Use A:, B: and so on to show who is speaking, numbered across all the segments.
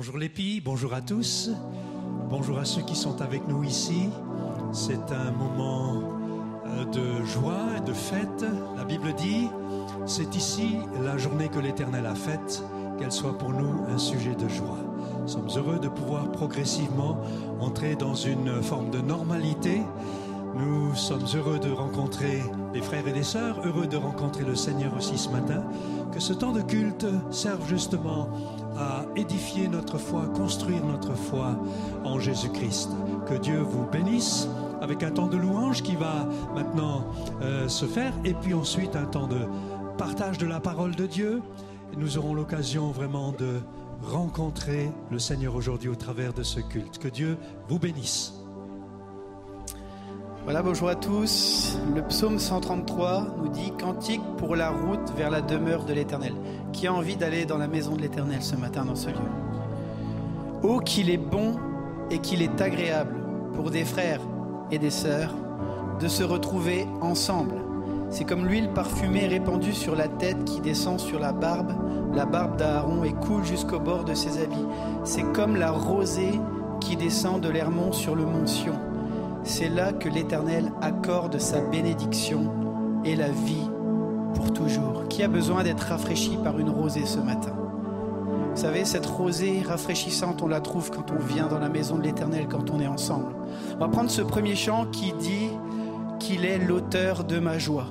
A: Bonjour filles, bonjour à tous, bonjour à ceux qui sont avec nous ici. C'est un moment euh, de joie et de fête. La Bible dit, c'est ici la journée que l'Éternel a faite, qu'elle soit pour nous un sujet de joie. Nous sommes heureux de pouvoir progressivement entrer dans une forme de normalité. Nous sommes heureux de rencontrer les frères et les sœurs, heureux de rencontrer le Seigneur aussi ce matin. Que ce temps de culte serve justement à édifier notre foi, construire notre foi en Jésus-Christ. Que Dieu vous bénisse avec un temps de louange qui va maintenant euh, se faire et puis ensuite un temps de partage de la parole de Dieu. Nous aurons l'occasion vraiment de rencontrer le Seigneur aujourd'hui au travers de ce culte. Que Dieu vous bénisse.
B: Voilà, bonjour à tous. Le psaume 133 nous dit Cantique pour la route vers la demeure de l'Éternel. Qui a envie d'aller dans la maison de l'Éternel ce matin dans ce lieu? Oh, qu'il est bon et qu'il est agréable pour des frères et des sœurs de se retrouver ensemble. C'est comme l'huile parfumée répandue sur la tête qui descend sur la barbe, la barbe d'Aaron et coule jusqu'au bord de ses habits. C'est comme la rosée qui descend de l'Hermon sur le mont Sion. C'est là que l'Éternel accorde sa bénédiction et la vie pour toujours. Qui a besoin d'être rafraîchi par une rosée ce matin? Vous savez, cette rosée rafraîchissante, on la trouve quand on vient dans la maison de l'Éternel, quand on est ensemble. On va prendre ce premier chant qui dit qu'il est l'auteur de ma joie.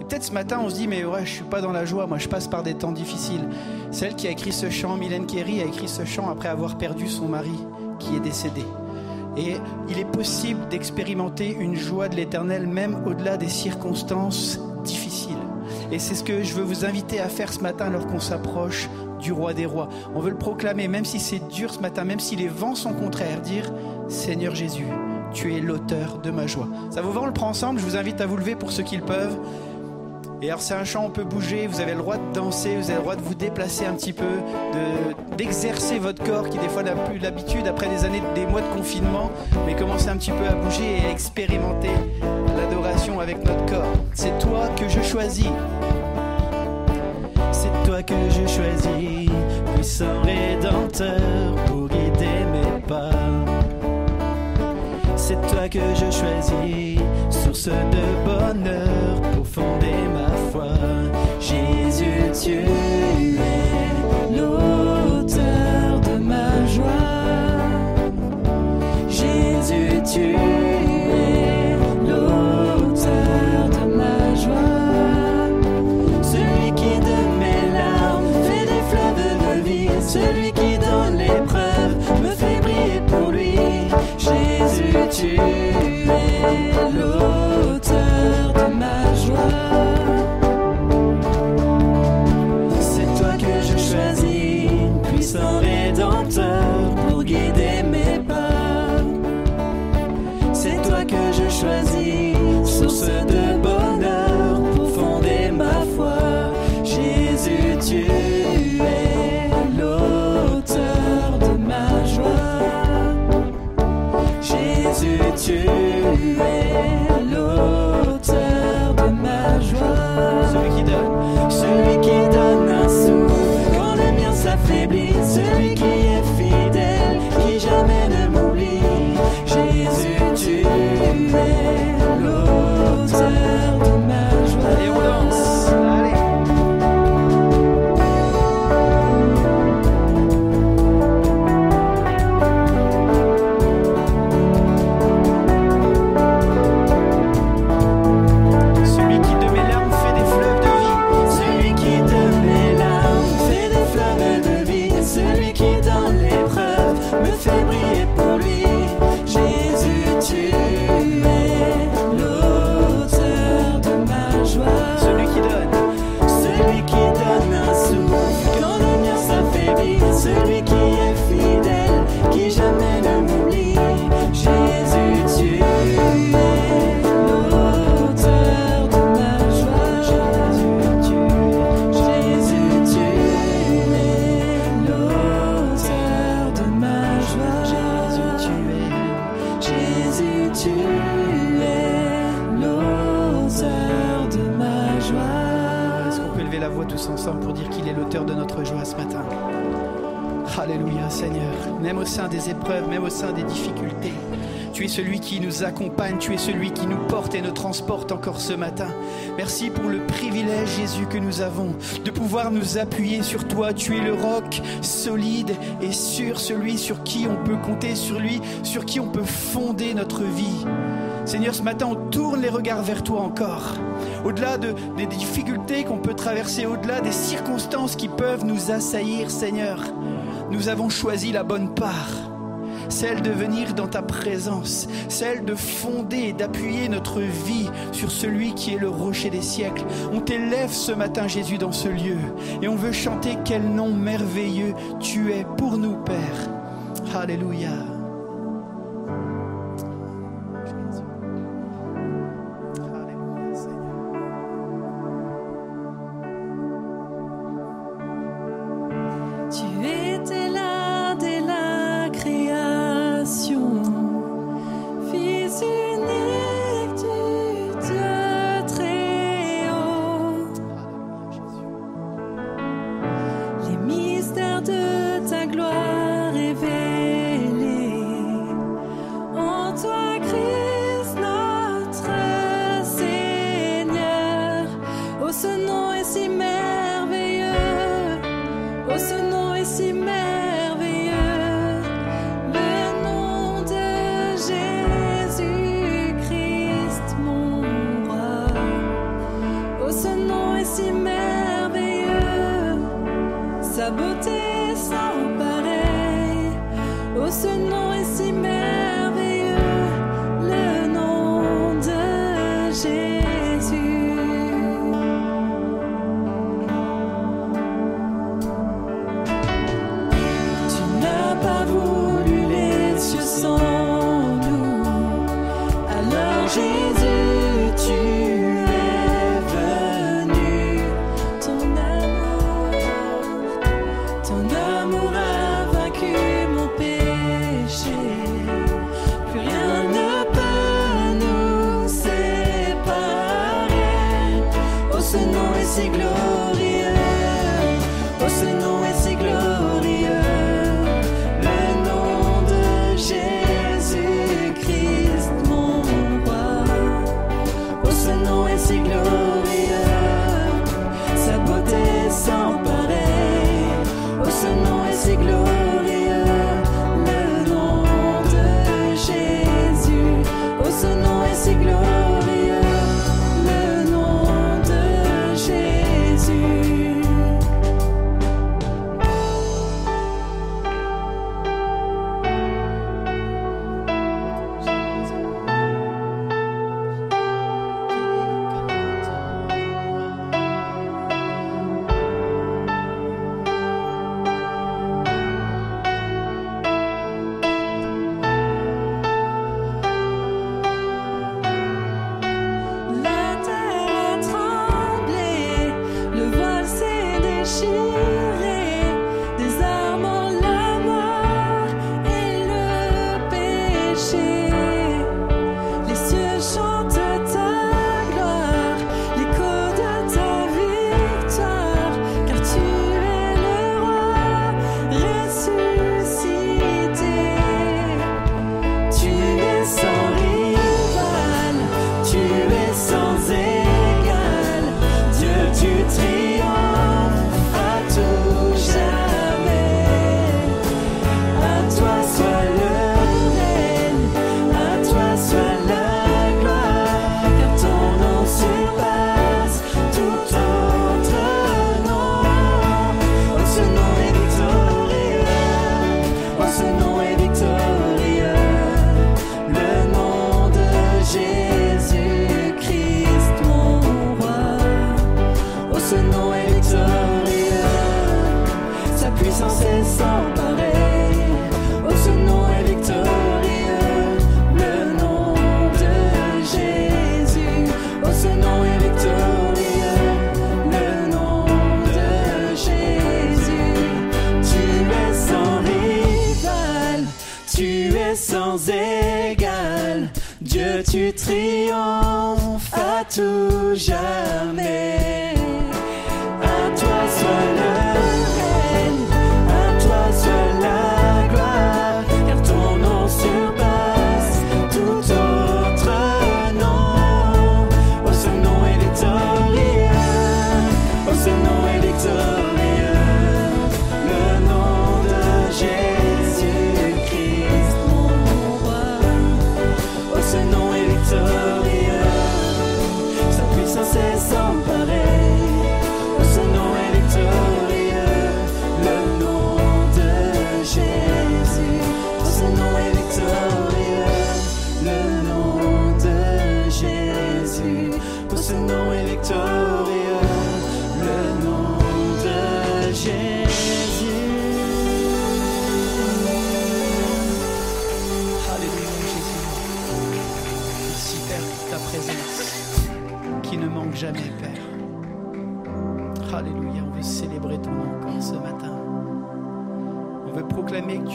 B: Et peut-être ce matin, on se dit, mais ouais, je suis pas dans la joie, moi je passe par des temps difficiles. Celle qui a écrit ce chant, Mylène Kerry, a écrit ce chant après avoir perdu son mari qui est décédé. Et il est possible d'expérimenter une joie de l'éternel même au-delà des circonstances difficiles. Et c'est ce que je veux vous inviter à faire ce matin alors qu'on s'approche du roi des rois. On veut le proclamer, même si c'est dur ce matin, même si les vents sont contraires, dire Seigneur Jésus, tu es l'auteur de ma joie. Ça vous va, on le prend ensemble Je vous invite à vous lever pour ceux qui le peuvent. Et alors c'est un chant, on peut bouger, vous avez le droit de danser, vous avez le droit de vous déplacer un petit peu, de- d'exercer votre corps qui des fois n'a plus l'habitude après des années, des mois de confinement, mais commencez un petit peu à bouger et à expérimenter l'adoration avec notre corps. C'est toi que je choisis. C'est toi que je choisis, puissant rédempteur pour guider mes pas. C'est toi que je choisis, source de bonheur pour fonder. Jésus, tu Seigneur, même au sein des épreuves, même au sein des difficultés. Tu es celui qui nous accompagne, tu es celui qui nous porte et nous transporte encore ce matin. Merci pour le privilège, Jésus, que nous avons de pouvoir nous appuyer sur toi. Tu es le roc solide et sûr, celui sur qui on peut compter, sur lui, sur qui on peut fonder notre vie. Seigneur, ce matin, on tourne les regards vers toi encore. Au-delà de, des difficultés qu'on peut traverser, au-delà des circonstances qui peuvent nous assaillir, Seigneur, nous avons choisi la bonne part celle de venir dans ta présence, celle de fonder et d'appuyer notre vie sur celui qui est le rocher des siècles. On t'élève ce matin, Jésus, dans ce lieu, et on veut chanter quel nom merveilleux tu es pour nous, Père. Alléluia.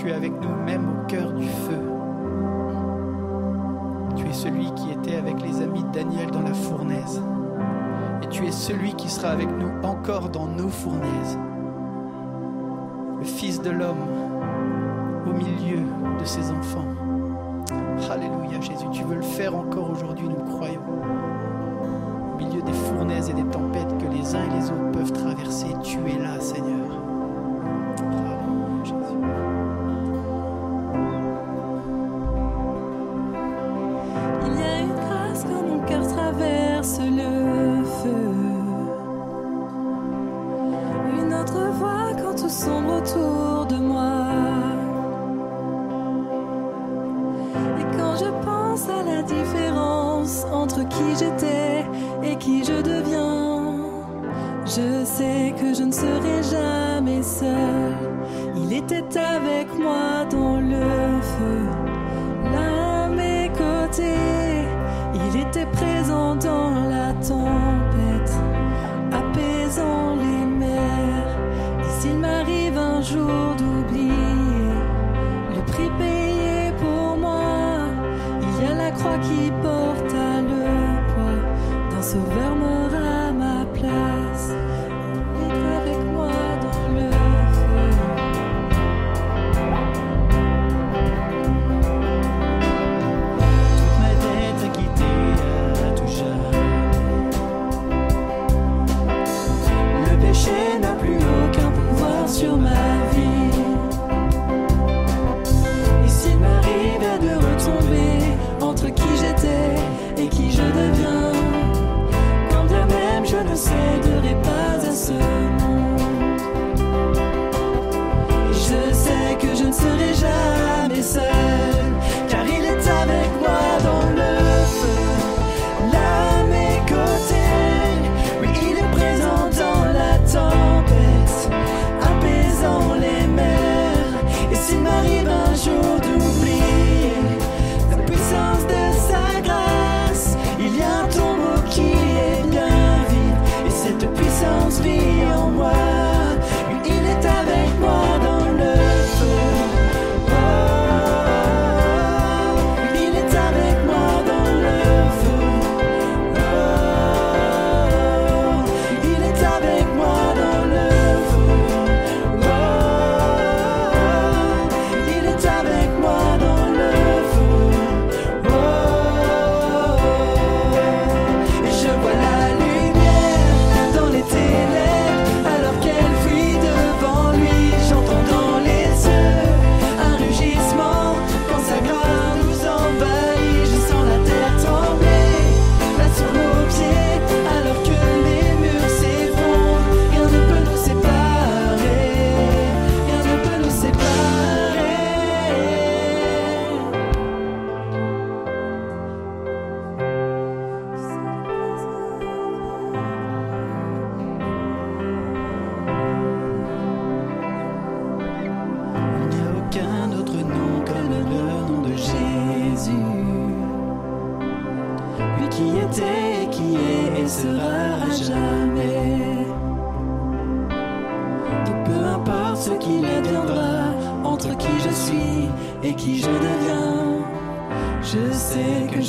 B: es avec nous même au cœur du feu. Tu es celui qui était avec les amis de Daniel dans la fournaise. Et tu es celui qui sera avec nous encore dans nos fournaises. Le Fils de l'homme au milieu de ses enfants. Alléluia Jésus, tu veux le faire encore aujourd'hui, nous croyons. Au milieu des fournaises et des tempêtes que les uns et les autres peuvent traverser, tu es là Seigneur.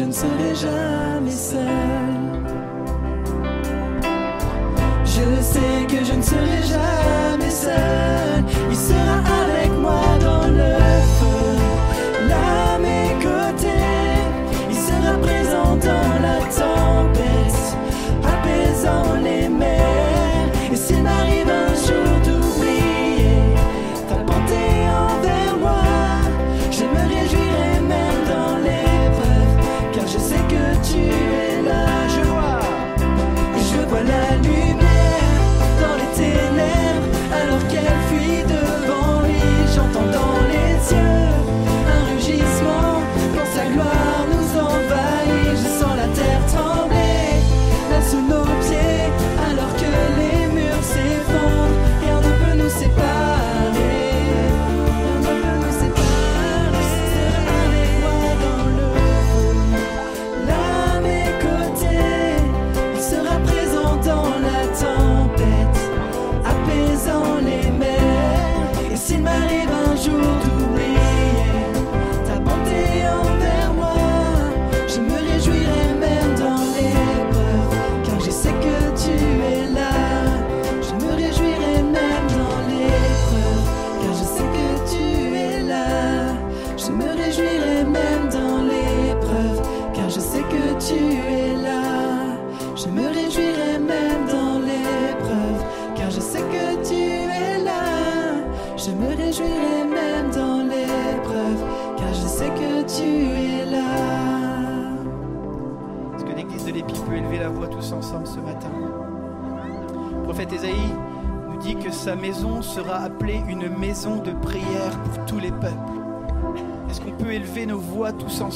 C: Je ne serai jamais seul.
D: Je sais que je ne serai jamais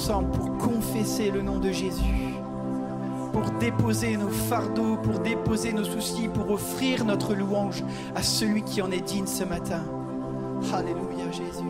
B: pour confesser le nom de Jésus, pour déposer nos fardeaux, pour déposer nos soucis, pour offrir notre louange à celui qui en est digne ce matin. Alléluia Jésus.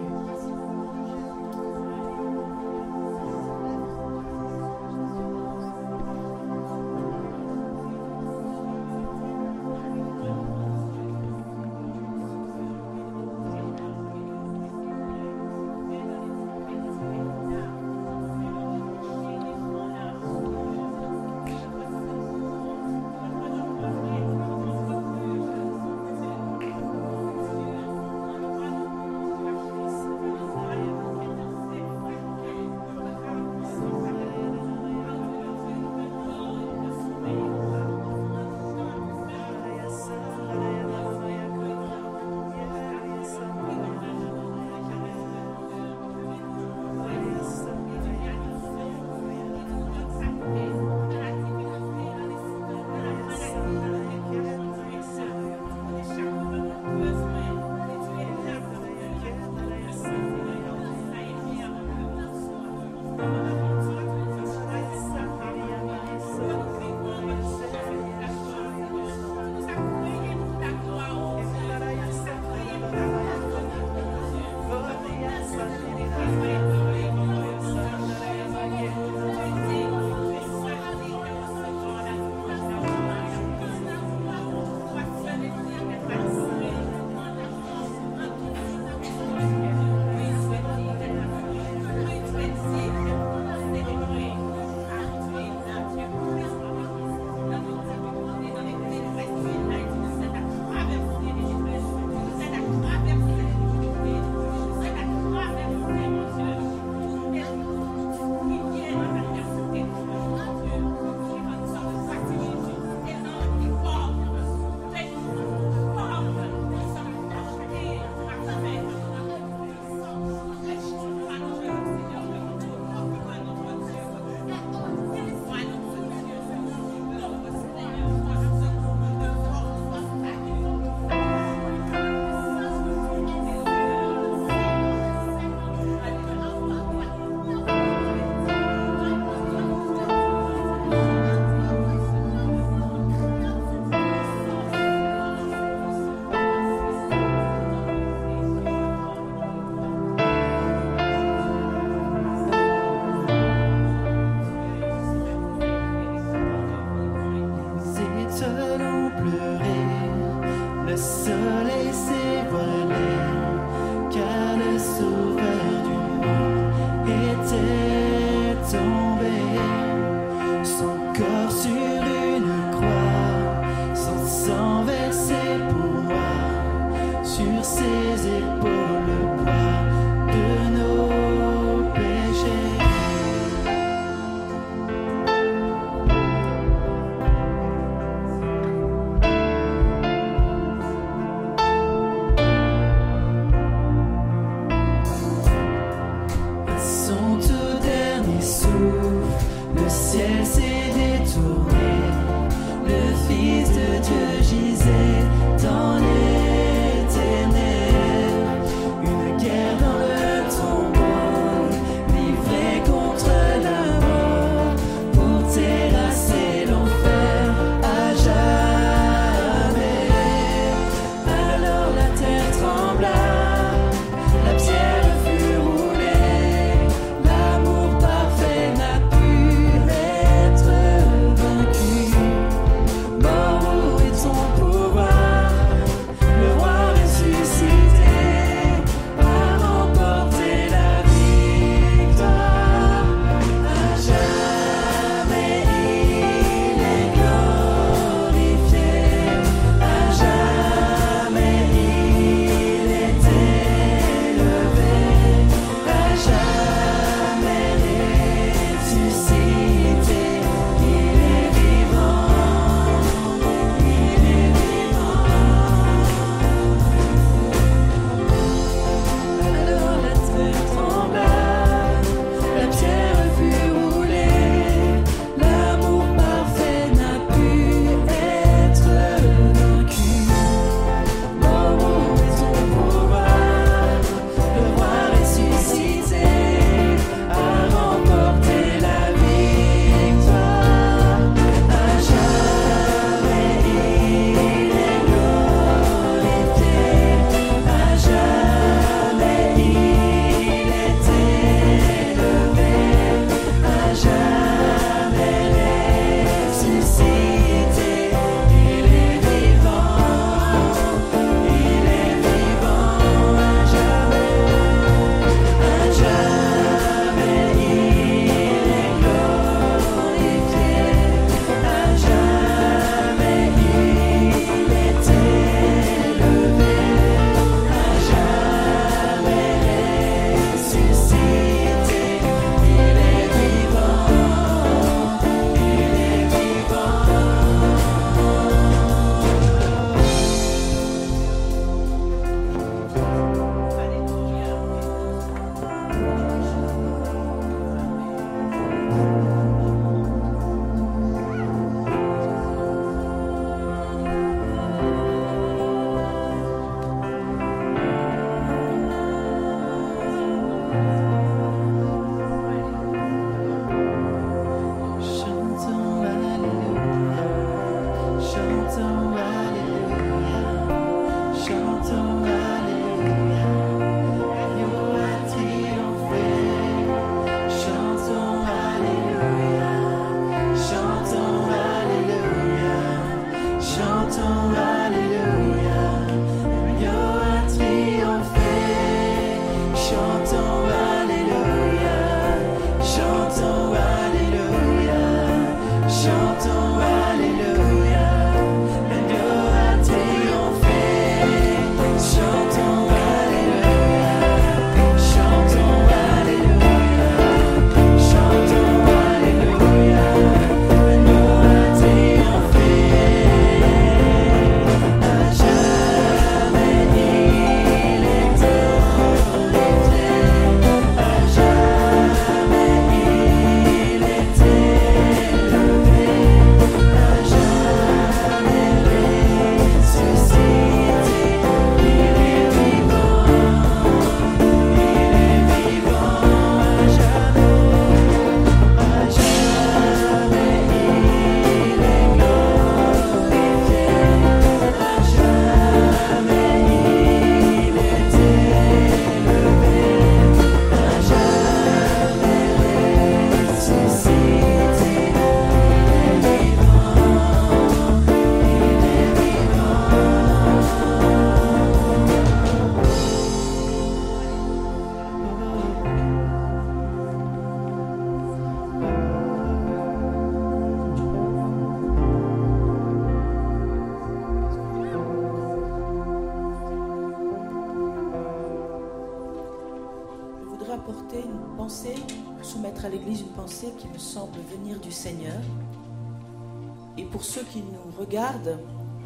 D: Pour
E: ceux qui nous regardent,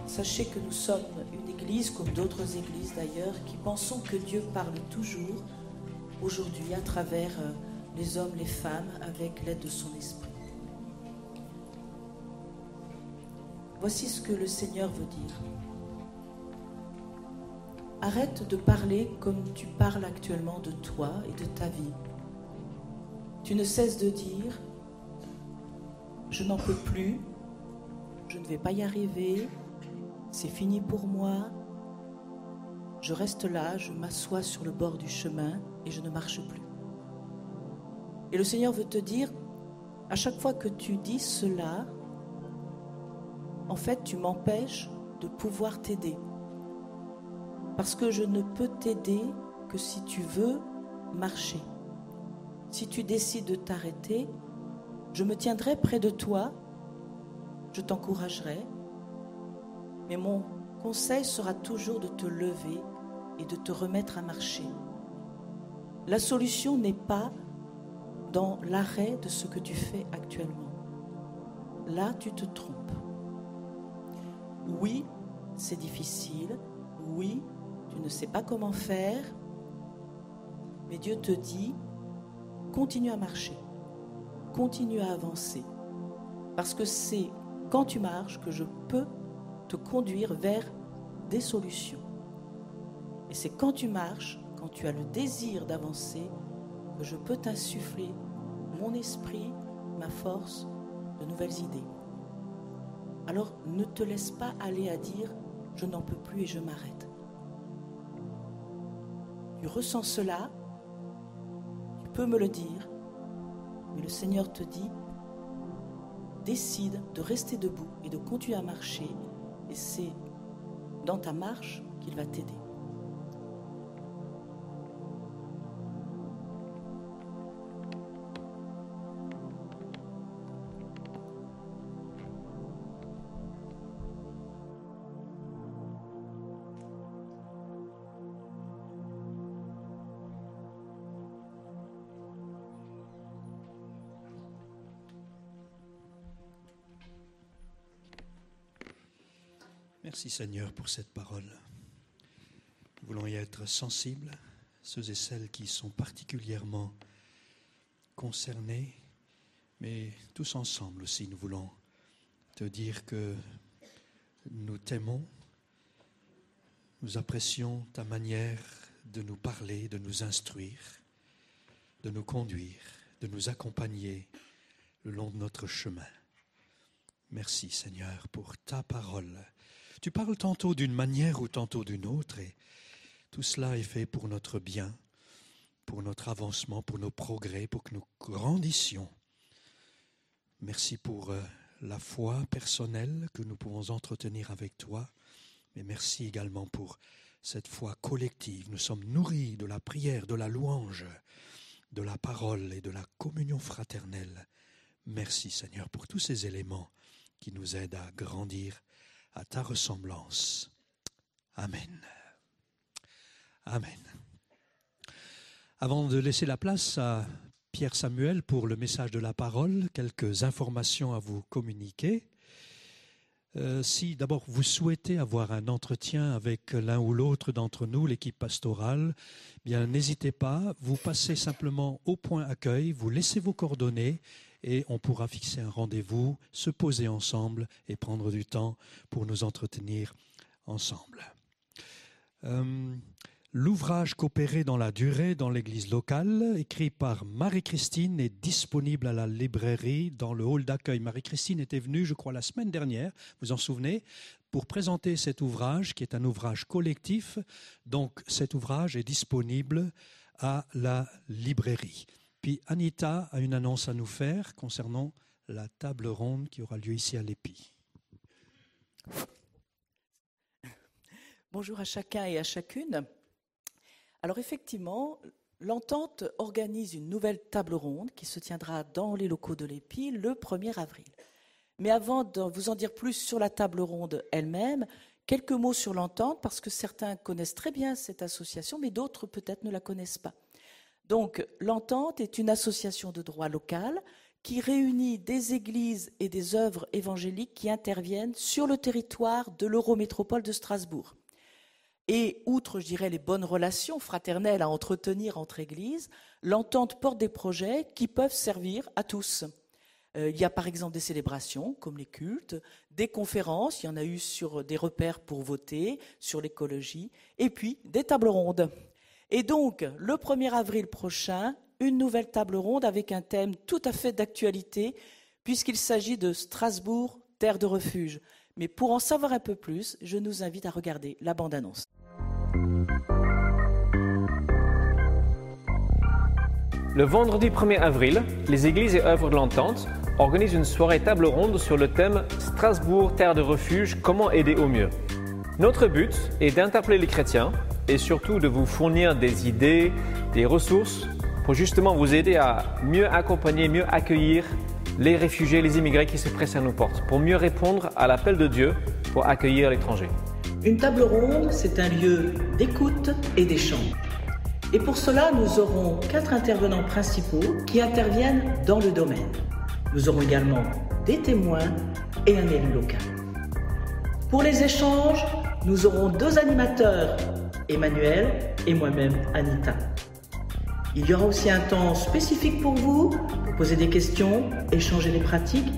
E: sachez que nous sommes une Église, comme d'autres Églises d'ailleurs, qui pensons que Dieu parle toujours, aujourd'hui, à travers euh, les hommes, les femmes, avec l'aide de son Esprit. Voici ce que le Seigneur veut dire. Arrête de parler comme tu parles actuellement de toi et de ta vie. Tu ne cesses de dire, je n'en peux plus, je ne vais pas y arriver, c'est fini pour moi, je reste là, je m'assois sur le bord du chemin et je ne marche plus. Et le Seigneur veut te dire, à chaque fois que tu dis cela, en fait, tu m'empêches de pouvoir t'aider. Parce que je ne peux t'aider que si tu veux marcher. Si tu décides de t'arrêter, je me tiendrai près de toi, je t'encouragerai, mais mon conseil sera toujours de te lever et de te remettre à marcher. La solution n'est pas dans l'arrêt de ce que tu fais actuellement. Là, tu te trompes. Oui, c'est difficile. Oui, tu ne sais pas comment faire. Mais Dieu te dit, continue à marcher. Continue à avancer. Parce que c'est quand tu marches que je peux te conduire vers des solutions. Et c'est quand tu marches, quand tu as le désir d'avancer, que je peux t'insuffler mon esprit, ma force, de nouvelles idées. Alors ne te laisse pas aller à dire je n'en peux plus et je m'arrête. Tu ressens cela, tu peux me le dire, mais le Seigneur te dit décide de rester debout et de continuer à marcher, et c'est dans ta marche qu'il va t'aider.
A: Merci Seigneur pour cette parole. Nous voulons y être sensibles, ceux et celles qui sont particulièrement concernés, mais tous ensemble aussi, nous voulons te dire que nous t'aimons, nous apprécions ta manière de nous parler, de nous instruire, de nous conduire, de nous accompagner le long de notre chemin. Merci Seigneur pour ta parole. Tu parles tantôt d'une manière ou tantôt d'une autre et tout cela est fait pour notre bien, pour notre avancement, pour nos progrès, pour que nous grandissions. Merci pour euh, la foi personnelle que nous pouvons entretenir avec toi, mais merci également pour cette foi collective. Nous sommes nourris de la prière, de la louange, de la parole et de la communion fraternelle. Merci Seigneur pour tous ces éléments qui nous aide à grandir à ta ressemblance. Amen. Amen. Avant de laisser la place à Pierre Samuel pour le message de la parole, quelques informations à vous communiquer. Euh, si d'abord vous souhaitez avoir un entretien avec l'un ou l'autre d'entre nous, l'équipe pastorale, bien n'hésitez pas, vous passez simplement au point accueil, vous laissez vos coordonnées et on pourra fixer un rendez-vous, se poser ensemble et prendre du temps pour nous entretenir ensemble. Euh, L'ouvrage Coopérer dans la durée dans l'église locale, écrit par Marie-Christine, est disponible à la librairie dans le hall d'accueil. Marie-Christine était venue, je crois, la semaine dernière, vous en souvenez, pour présenter cet ouvrage, qui est un ouvrage collectif. Donc cet ouvrage est disponible à la librairie. Puis Anita a une annonce à nous faire concernant la table ronde qui aura lieu ici à l'EPI.
E: Bonjour à chacun et à chacune. Alors effectivement, l'entente organise une nouvelle table ronde qui se tiendra dans les locaux de l'EPI le 1er avril. Mais avant de vous en dire plus sur la table ronde elle-même, quelques mots sur l'entente, parce que certains connaissent très bien cette association, mais d'autres peut-être ne la connaissent pas. Donc l'entente est une association de droit local qui réunit des églises et des œuvres évangéliques qui interviennent sur le territoire de l'Eurométropole de Strasbourg. Et outre, je dirais, les bonnes relations fraternelles à entretenir entre églises, l'entente porte des projets qui peuvent servir à tous. Euh, il y a par exemple des célébrations, comme les cultes, des conférences, il y en a eu sur des repères pour voter, sur l'écologie, et puis des tables rondes. Et donc, le 1er avril prochain, une nouvelle table ronde avec un thème tout à fait d'actualité, puisqu'il s'agit de Strasbourg, terre de refuge. Mais pour en savoir un peu plus, je nous invite à regarder la bande-annonce.
F: Le vendredi 1er avril, les églises et œuvres de l'entente organisent une soirée table ronde sur le thème Strasbourg, terre de refuge, comment aider au mieux. Notre but est d'interpeller les chrétiens et surtout de vous fournir des idées, des ressources pour justement vous aider à mieux accompagner, mieux accueillir les réfugiés, les immigrés qui se pressent à nos portes, pour mieux répondre à l'appel de Dieu pour accueillir l'étranger.
E: Une table ronde, c'est un lieu d'écoute et d'échange. Et pour cela, nous aurons quatre intervenants principaux qui interviennent dans le domaine. Nous aurons également des témoins et un élu local. Pour les échanges, nous aurons deux animateurs, Emmanuel et moi-même, Anita. Il y aura aussi un temps spécifique pour vous, pour poser des questions, échanger les pratiques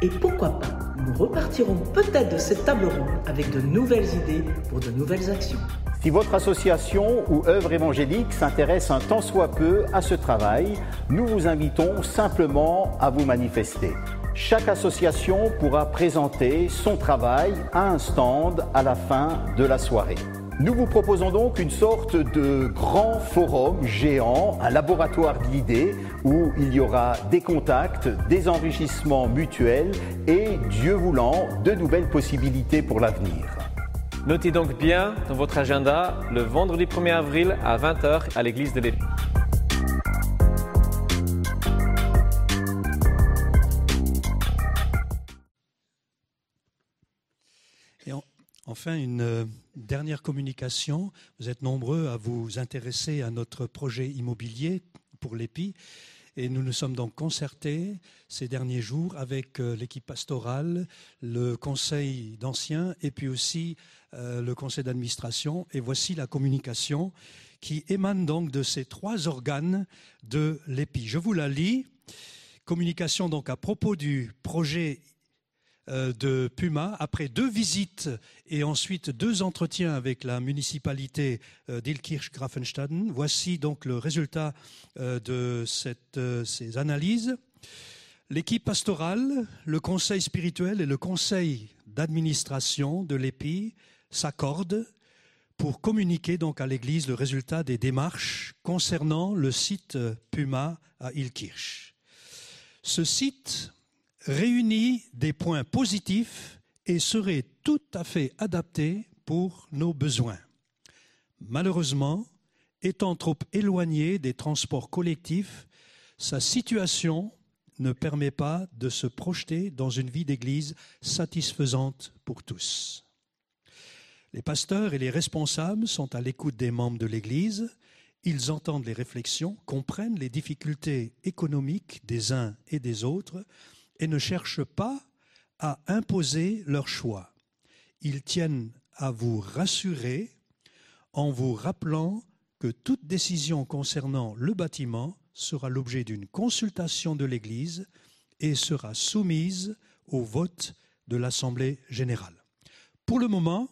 E: et pourquoi pas, nous repartirons peut-être de cette table ronde avec de nouvelles idées pour de nouvelles actions.
G: Si votre association ou œuvre évangélique s'intéresse un tant soit peu à ce travail, nous vous invitons simplement à vous manifester. Chaque association pourra présenter son travail à un stand à la fin de la soirée. Nous vous proposons donc une sorte de grand forum géant, un laboratoire d'idées où il y aura des contacts, des enrichissements mutuels et, Dieu voulant, de nouvelles possibilités pour l'avenir.
F: Notez donc bien dans votre agenda le vendredi 1er avril à 20h à l'église de l'Épi.
A: Enfin, une euh, dernière communication. Vous êtes nombreux à vous intéresser à notre projet immobilier pour l'EPI. Et nous nous sommes donc concertés ces derniers jours avec euh, l'équipe pastorale, le conseil d'anciens et puis aussi euh, le conseil d'administration. Et voici la communication qui émane donc de ces trois organes de l'EPI. Je vous la lis. Communication donc à propos du projet de Puma, après deux visites et ensuite deux entretiens avec la municipalité euh, d'Ilkirch-Grafenstaden, voici donc le résultat euh, de euh, ces analyses. L'équipe pastorale, le conseil spirituel et le conseil d'administration de l'EPI s'accordent pour communiquer donc à l'Église le résultat des démarches concernant le site euh, Puma à Ilkirch. Ce site réunit des points positifs et serait tout à fait adapté pour nos besoins. Malheureusement, étant trop éloigné des transports collectifs, sa situation ne permet pas de se projeter dans une vie d'Église satisfaisante pour tous. Les pasteurs et les responsables sont à l'écoute des membres de l'Église, ils entendent les réflexions, comprennent les difficultés économiques des uns et des autres et ne cherchent pas à imposer leur choix. Ils tiennent à vous rassurer en vous rappelant que toute décision concernant le bâtiment sera l'objet d'une consultation de l'Église et sera soumise au vote de l'Assemblée générale. Pour le moment,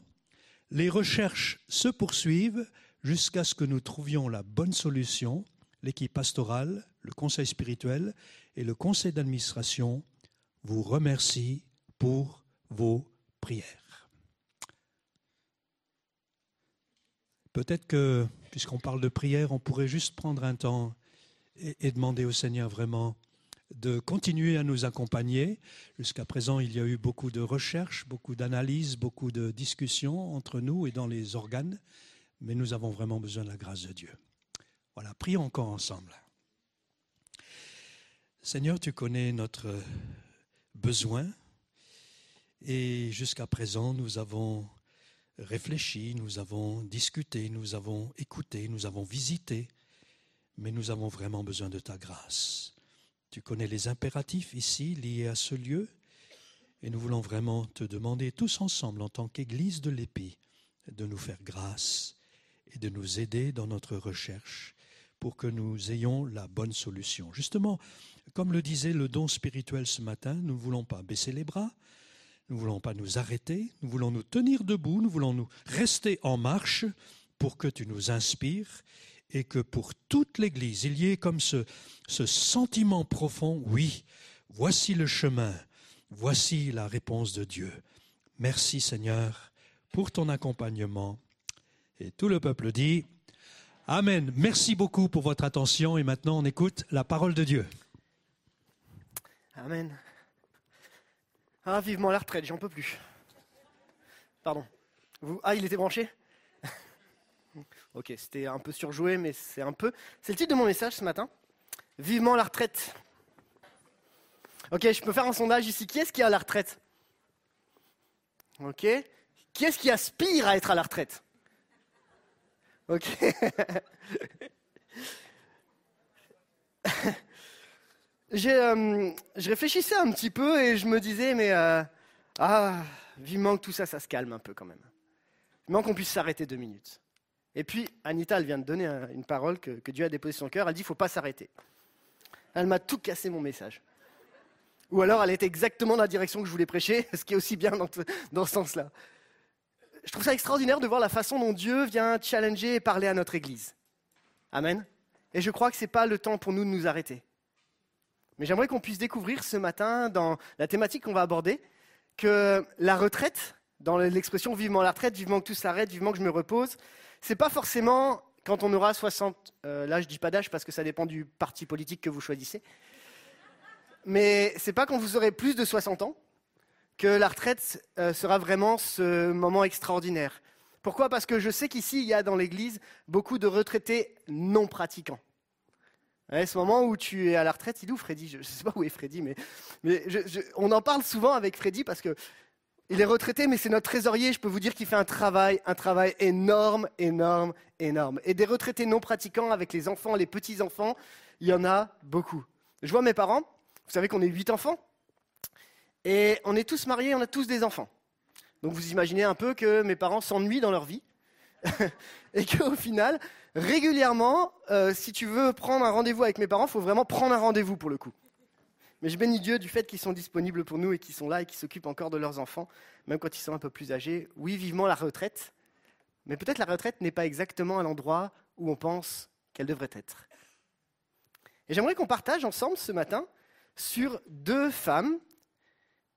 A: les recherches se poursuivent jusqu'à ce que nous trouvions la bonne solution. L'équipe pastorale, le conseil spirituel et le conseil d'administration vous remercient pour vos prières. Peut-être que, puisqu'on parle de prière, on pourrait juste prendre un temps et, et demander au Seigneur vraiment de continuer à nous accompagner. Jusqu'à présent, il y a eu beaucoup de recherches, beaucoup d'analyses, beaucoup de discussions entre nous et dans les organes, mais nous avons vraiment besoin de la grâce de Dieu. Voilà, prions encore ensemble. Seigneur, tu connais notre besoin et jusqu'à présent, nous avons réfléchi, nous avons discuté, nous avons écouté, nous avons visité, mais nous avons vraiment besoin de ta grâce. Tu connais les impératifs ici liés à ce lieu et nous voulons vraiment te demander tous ensemble en tant qu'Église de l'Épi de nous faire grâce et de nous aider dans notre recherche pour que nous ayons la bonne solution. Justement, comme le disait le don spirituel ce matin, nous ne voulons pas baisser les bras, nous ne voulons pas nous arrêter, nous voulons nous tenir debout, nous voulons nous rester en marche pour que tu nous inspires et que pour toute l'Église, il y ait comme ce, ce sentiment profond, oui, voici le chemin, voici la réponse de Dieu. Merci Seigneur pour ton accompagnement. Et tout le peuple dit, Amen. Merci beaucoup pour votre attention et maintenant on écoute la parole de Dieu.
H: Amen. Ah, vivement la retraite, j'en peux plus. Pardon. Vous... Ah, il était branché Ok, c'était un peu surjoué, mais c'est un peu. C'est le titre de mon message ce matin. Vivement la retraite. Ok, je peux faire un sondage ici. Qui est-ce qui à la retraite Ok. Qui est-ce qui aspire à être à la retraite Ok. Euh, je réfléchissais un petit peu et je me disais, mais euh, ah, vivement que tout ça, ça se calme un peu quand même. Vivement qu'on puisse s'arrêter deux minutes. Et puis, Anita, elle vient de donner un- une parole que, Dieu a déposée sur son cœur. Elle dit, il ne faut pas s'arrêter. Elle m'a tout cassé mon message. Ou alors, elle était exactement dans la direction que je voulais prêcher, ce qui est aussi bien dans, dans ce sens-là. Je trouve ça extraordinaire de voir la façon dont Dieu vient challenger et parler à notre Église. Amen. Et je crois que ce n'est pas le temps pour nous de nous arrêter. Mais j'aimerais qu'on puisse découvrir ce matin, dans la thématique qu'on va aborder, que la retraite, dans l'expression vivement la retraite, vivement que tout s'arrête, vivement que je me repose, c'est pas forcément quand on aura 60, euh, là je dis pas d'âge parce que ça dépend du parti politique que vous choisissez, mais c'est pas quand vous aurez plus de 60 ans que la retraite euh, sera vraiment ce moment extraordinaire. Pourquoi? Parce que je sais qu'ici, il y a dans l'Église beaucoup de retraités non pratiquants. Ouais, ce moment où tu es à la retraite, il est où Freddy? Je ne sais pas où est Freddy, mais, on en parle souvent avec Freddy parce que il est retraité, mais c'est notre trésorier. Je peux vous dire qu'il fait un travail, un travail énorme, énorme, énorme. Et des retraités non pratiquants avec les enfants, les petits-enfants, il y en a beaucoup. Je vois mes parents, vous savez qu'on est huit enfants, et on est tous mariés, on a tous des enfants. Donc vous imaginez un peu que mes parents s'ennuient dans leur vie, et qu'au final, régulièrement, euh, si tu veux prendre un rendez-vous avec mes parents, il faut vraiment prendre un rendez-vous pour le coup. Mais je bénis Dieu du fait qu'ils sont disponibles pour nous et qu'ils sont là et qu'ils s'occupent encore de leurs enfants, même quand ils sont un peu plus âgés. Oui, vivement la retraite, mais peut-être la retraite n'est pas exactement à l'endroit où on pense qu'elle devrait être. Et j'aimerais qu'on partage ensemble ce matin sur deux femmes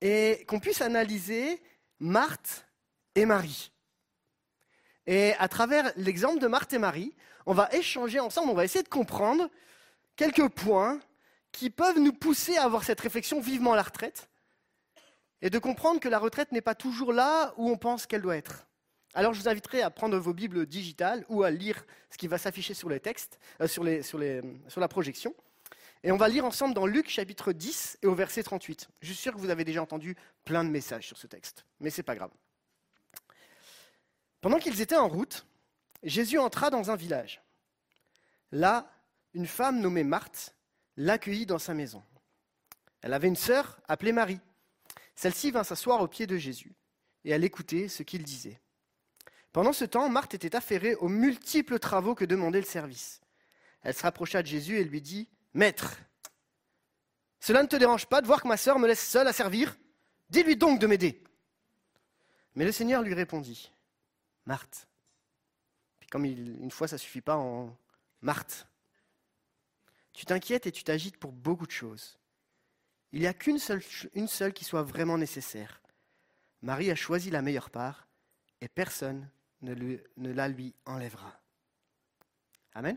H: et qu'on puisse analyser Marthe et Marie. Et à travers l'exemple de Marthe et Marie, on va échanger ensemble, on va essayer de comprendre quelques points qui peuvent nous pousser à avoir cette réflexion vivement à la retraite et de comprendre que la retraite n'est pas toujours là où on pense qu'elle doit être. Alors je vous inviterai à prendre vos Bibles digitales ou à lire ce qui va s'afficher sur les textes, euh, les- sur la projection. Et on va lire ensemble dans Luc chapitre 10 et au verset 38. Je suis sûr que vous avez déjà entendu plein de messages sur ce texte, mais c'est pas grave. Pendant qu'ils étaient en route, Jésus entra dans un village. Là, une femme nommée Marthe l'accueillit dans sa maison. Elle avait une sœur appelée Marie. Celle-ci vint s'asseoir aux pieds de Jésus et elle écoutait ce qu'il disait. Pendant ce temps, Marthe était affairée aux multiples travaux que demandait le service. Elle se rapprocha de Jésus et lui dit Maître, cela ne te dérange pas de voir que ma sœur me laisse seule à servir? Dis-lui donc de m'aider. Mais le Seigneur lui répondit Marthe. Puis comme une fois ça suffit pas en Marthe. Tu t'inquiètes et tu t'agites pour beaucoup de choses. Il n'y a qu'une seule, qui soit vraiment nécessaire. Marie a choisi la meilleure part et personne ne, ne la lui enlèvera. Amen.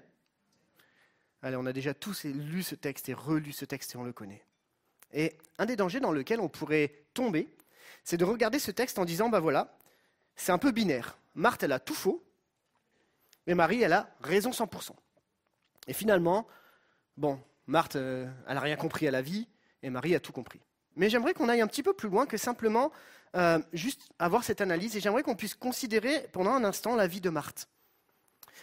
H: Allez, on a déjà tous lu ce texte et relu ce texte et on le connaît. Et un des dangers dans lequel on pourrait tomber, c'est de regarder ce texte en disant, ben voilà, c'est un peu binaire. Marthe, elle a tout faux, mais Marie, elle a raison 100%. Et finalement, bon, Marthe, euh, elle n'a rien compris à la vie, et Marie a tout compris. Mais j'aimerais qu'on aille un petit peu plus loin que simplement euh, juste avoir cette analyse, et j'aimerais qu'on puisse considérer pendant un instant la vie de Marthe.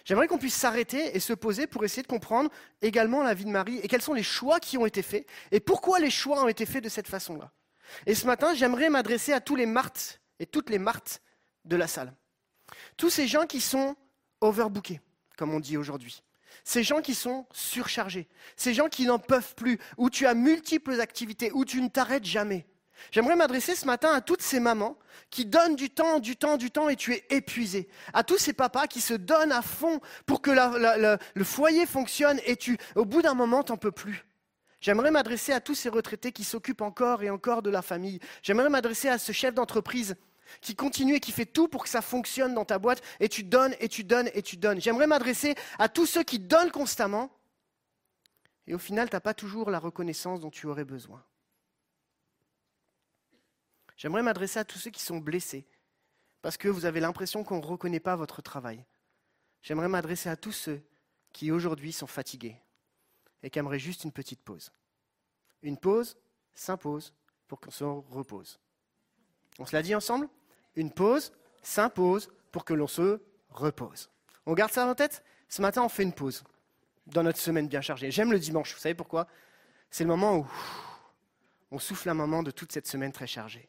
H: J'aimerais qu'on puisse s'arrêter et se poser pour essayer de comprendre également la vie de Marie et quels sont les choix qui ont été faits et pourquoi les choix ont été faits de cette façon-là. Et ce matin, j'aimerais m'adresser à tous les Marthes et toutes les Marthes de la salle. Tous ces gens qui sont overbookés, comme on dit aujourd'hui. Ces gens qui sont surchargés. Ces gens qui n'en peuvent plus, où tu as multiples activités, où tu ne t'arrêtes jamais. J'aimerais m'adresser ce matin à toutes ces mamans qui donnent du temps, du temps, du temps et tu es épuisé. À tous ces papas qui se donnent à fond pour que le foyer fonctionne et tu, au bout d'un moment, t'en peux plus. J'aimerais m'adresser à tous ces retraités qui s'occupent encore et encore de la famille. J'aimerais m'adresser à ce chef d'entreprise qui continue et qui fait tout pour que ça fonctionne dans ta boîte et tu donnes et tu donnes et tu donnes. J'aimerais m'adresser à tous ceux qui donnent constamment et au final, tu n'as pas toujours la reconnaissance dont tu aurais besoin. J'aimerais m'adresser à tous ceux qui sont blessés, parce que vous avez l'impression qu'on ne reconnaît pas votre travail. J'aimerais m'adresser à tous ceux qui aujourd'hui sont fatigués et qui aimeraient juste une petite pause. Une pause s'impose pour qu'on se repose. On se l'a dit ensemble Une pause s'impose pour que l'on se repose. On garde ça en tête? Ce matin, on fait une pause dans notre semaine bien chargée. J'aime le dimanche, vous savez pourquoi? C'est le moment où on souffle un moment de toute cette semaine très chargée.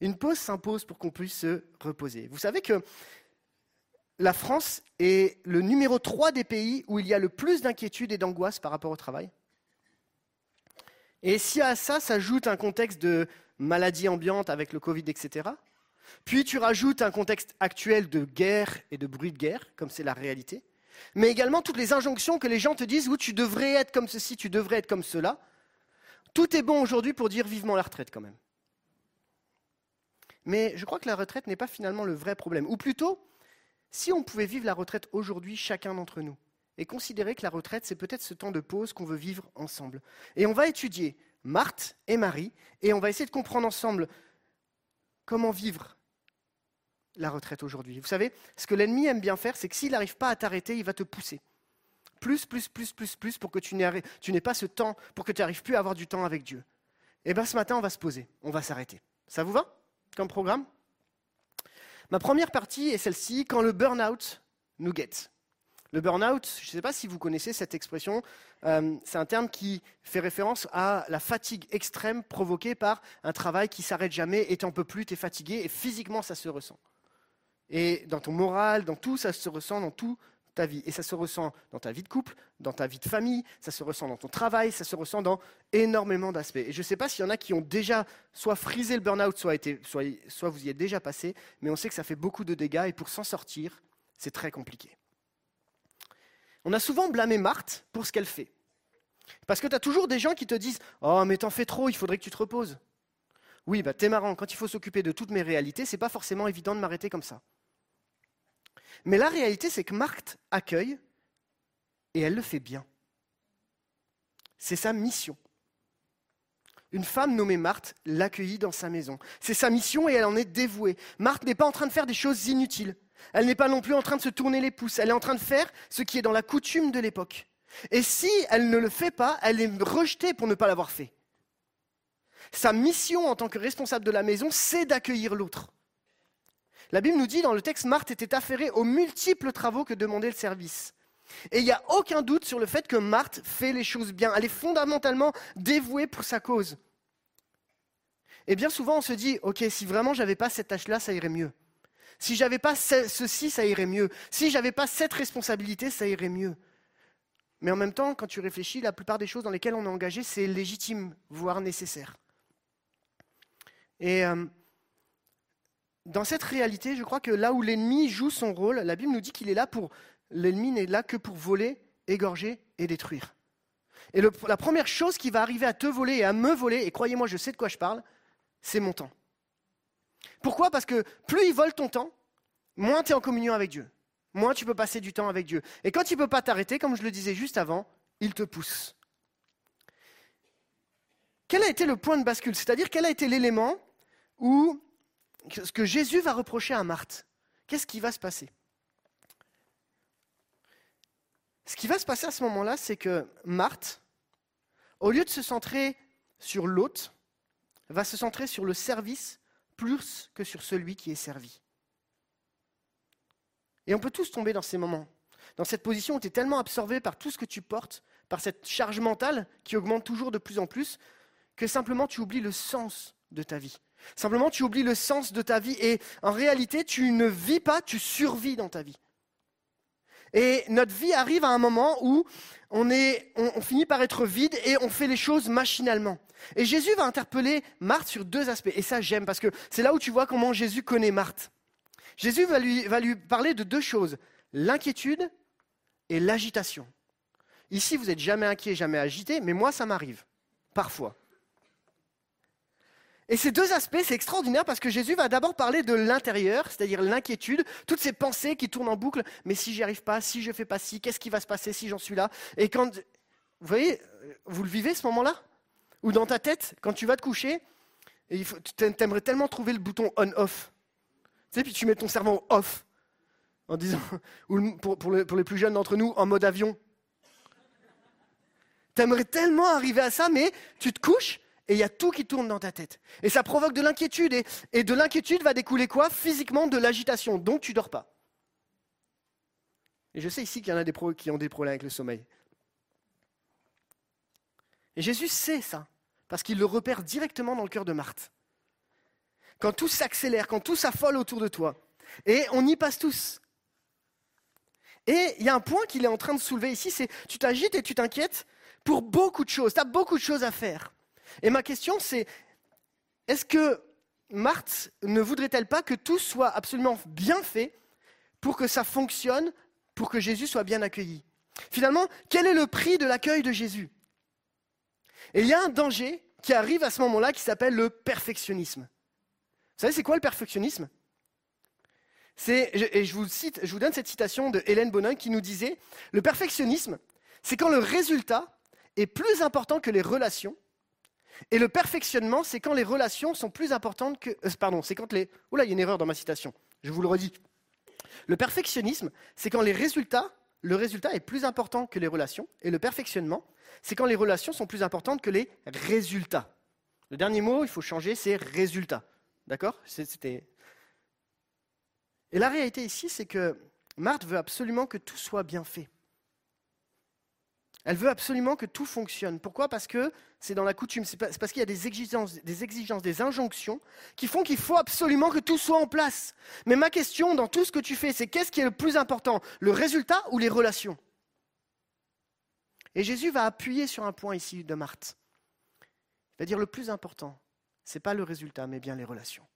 H: Une pause s'impose pour qu'on puisse se reposer. Vous savez que la France est le numéro 3 des pays où il y a le plus d'inquiétude et d'angoisse par rapport au travail? Et si à ça s'ajoute un contexte de maladie ambiante avec le Covid, etc., puis tu rajoutes un contexte actuel de guerre et de bruit de guerre, comme c'est la réalité, mais également toutes les injonctions que les gens te disent où tu devrais être comme ceci, tu devrais être comme cela, tout est bon aujourd'hui pour dire vivement la retraite quand même. Mais je crois que la retraite n'est pas finalement le vrai problème. Ou plutôt, si on pouvait vivre la retraite aujourd'hui, chacun d'entre nous, et considérer que la retraite, c'est peut-être ce temps de pause qu'on veut vivre ensemble. Et on va étudier Marthe et Marie, et on va essayer de comprendre ensemble comment vivre la retraite aujourd'hui. Vous savez, ce que l'ennemi aime bien faire, c'est que s'il n'arrive pas à t'arrêter, il va te pousser. Plus, plus, plus, plus, plus, pour que tu n'aies pas ce temps, pour que tu n'arrives plus à avoir du temps avec Dieu. Et eh bien ce matin, on va se poser, on va s'arrêter. Ça vous va comme programme? Ma première partie est celle-ci, quand le burn-out nous guette. Le burn-out, je ne sais pas si vous connaissez cette expression, euh, c'est un terme qui fait référence à la fatigue extrême provoquée par un travail qui s'arrête jamais et t'en peux plus, tu es fatigué et physiquement ça se ressent. Et dans ton moral, dans tout, ça se ressent dans tout ta vie. Et ça se ressent dans ta vie de couple, dans ta vie de famille, ça se ressent dans ton travail, ça se ressent dans énormément d'aspects. Et je ne sais pas s'il y en a qui ont déjà soit frisé le burn-out, soit, soit, soit vous y êtes déjà passé, mais on sait que ça fait beaucoup de dégâts et pour s'en sortir, c'est très compliqué. On a souvent blâmé Marthe pour ce qu'elle fait. Parce que tu as toujours des gens qui te disent Oh, mais t'en fais trop, il faudrait que tu te reposes. Oui, bah, t'es marrant, quand il faut s'occuper de toutes mes réalités, c'est pas forcément évident de m'arrêter comme ça. Mais la réalité, c'est que Marthe accueille et elle le fait bien. C'est sa mission. Une femme nommée Marthe l'accueillit dans sa maison. C'est sa mission et elle en est dévouée. Marthe n'est pas en train de faire des choses inutiles. Elle n'est pas non plus en train de se tourner les pouces. Elle est en train de faire ce qui est dans la coutume de l'époque. Et si elle ne le fait pas, elle est rejetée pour ne pas l'avoir fait. Sa mission en tant que responsable de la maison, c'est d'accueillir l'autre. La Bible nous dit dans le texte, Marthe était affairée aux multiples travaux que demandait le service. Et il n'y a aucun doute sur le fait que Marthe fait les choses bien. Elle est fondamentalement dévouée pour sa cause. Et bien souvent, on se dit, OK, si vraiment j'avais pas cette tâche-là, ça irait mieux. Si j'avais pas ceci, ça irait mieux. Si j'avais pas cette responsabilité, ça irait mieux. Mais en même temps, quand tu réfléchis, la plupart des choses dans lesquelles on est engagé, c'est légitime, voire nécessaire. Et euh, dans cette réalité, je crois que là où l'ennemi joue son rôle, la Bible nous dit qu'il est là pour. L'ennemi n'est là que pour voler, égorger et détruire. Et la première chose qui va arriver à te voler et à me voler, et croyez-moi, je sais de quoi je parle, c'est mon temps. Pourquoi? Parce que plus il vole ton temps, moins tu es en communion avec Dieu. Moins tu peux passer du temps avec Dieu. Et quand il ne peut pas t'arrêter, comme je le disais juste avant, il te pousse. Quel a été le point de bascule? C'est-à-dire quel a été l'élément où ce que Jésus va reprocher à Marthe? Qu'est-ce qui va se passer? Ce qui va se passer à ce moment-là, c'est que Marthe, au lieu de se centrer sur l'hôte, va se centrer sur le service plus que sur celui qui est servi. Et on peut tous tomber dans ces moments, dans cette position où tu es tellement absorbé par tout ce que tu portes, par cette charge mentale qui augmente toujours de plus en plus, que simplement tu oublies le sens de ta vie. Simplement tu oublies le sens de ta vie et en réalité tu ne vis pas, tu survis dans ta vie. Et notre vie arrive à un moment où on, est, on, finit par être vide et on fait les choses machinalement. Et Jésus va interpeller Marthe sur deux aspects. Et ça, j'aime, parce que c'est là où tu vois comment Jésus connaît Marthe. Jésus va lui, va lui parler de deux choses, l'inquiétude et l'agitation. Ici, vous n'êtes jamais inquiet, jamais agité, mais moi, ça m'arrive, parfois. Et ces deux aspects, c'est extraordinaire parce que Jésus va d'abord parler de l'intérieur, c'est-à-dire l'inquiétude, toutes ces pensées qui tournent en boucle. Mais si j'y arrive pas, si je fais pas ci, qu'est-ce qui va se passer si j'en suis là? Et quand, vous voyez, vous le vivez ce moment-là? Ou dans ta tête, quand tu vas te coucher, et tu aimerais tellement trouver le bouton on-off. Tu sais, puis tu mets ton cerveau off, en disant, ou pour, pour les plus jeunes d'entre nous, en mode avion. Tu aimerais tellement arriver à ça, mais tu te couches et il y a tout qui tourne dans ta tête. Et ça provoque de l'inquiétude. Et, de l'inquiétude va découler quoi? Physiquement, de l'agitation. Donc tu dors pas. Et je sais ici qu'il y en a des qui ont des problèmes avec le sommeil. Et Jésus sait ça, parce qu'il le repère directement dans le cœur de Marthe. Quand tout s'accélère, quand tout s'affole autour de toi. Et on y passe tous. Et il y a un point qu'il est en train de soulever ici, c'est tu t'agites et tu t'inquiètes pour beaucoup de choses. Tu as beaucoup de choses à faire. Et ma question, c'est, est-ce que Marthe ne voudrait-elle pas que tout soit absolument bien fait pour que ça fonctionne, pour que Jésus soit bien accueilli? Finalement, quel est le prix de l'accueil de Jésus? Et il y a un danger qui arrive à ce moment-là qui s'appelle le perfectionnisme. Vous savez, c'est quoi le perfectionnisme? Et je vous, je vous donne cette citation de Hélène Bonin qui nous disait Le perfectionnisme, c'est quand le résultat est plus important que les relations et le perfectionnement, c'est quand les relations sont plus importantes que... Euh, pardon, c'est quand les... Oula, il y a une erreur dans ma citation. Je vous le redis. Le perfectionnisme, c'est quand les résultats, le résultat est plus important que les relations. Et le perfectionnement, c'est quand les relations sont plus importantes que les résultats. Le dernier mot, il faut changer, c'est résultat. D'accord? C'était... Et la réalité ici, c'est que Marthe veut absolument que tout soit bien fait. Elle veut absolument que tout fonctionne. Pourquoi? Parce que c'est dans la coutume, c'est parce qu'il y a des exigences, des injonctions qui font qu'il faut absolument que tout soit en place. Mais ma question dans tout ce que tu fais, c'est qu'est-ce qui est le plus important? Le résultat ou les relations? Et Jésus va appuyer sur un point ici de Marthe. Il va dire le plus important, ce n'est pas le résultat, mais bien les relations.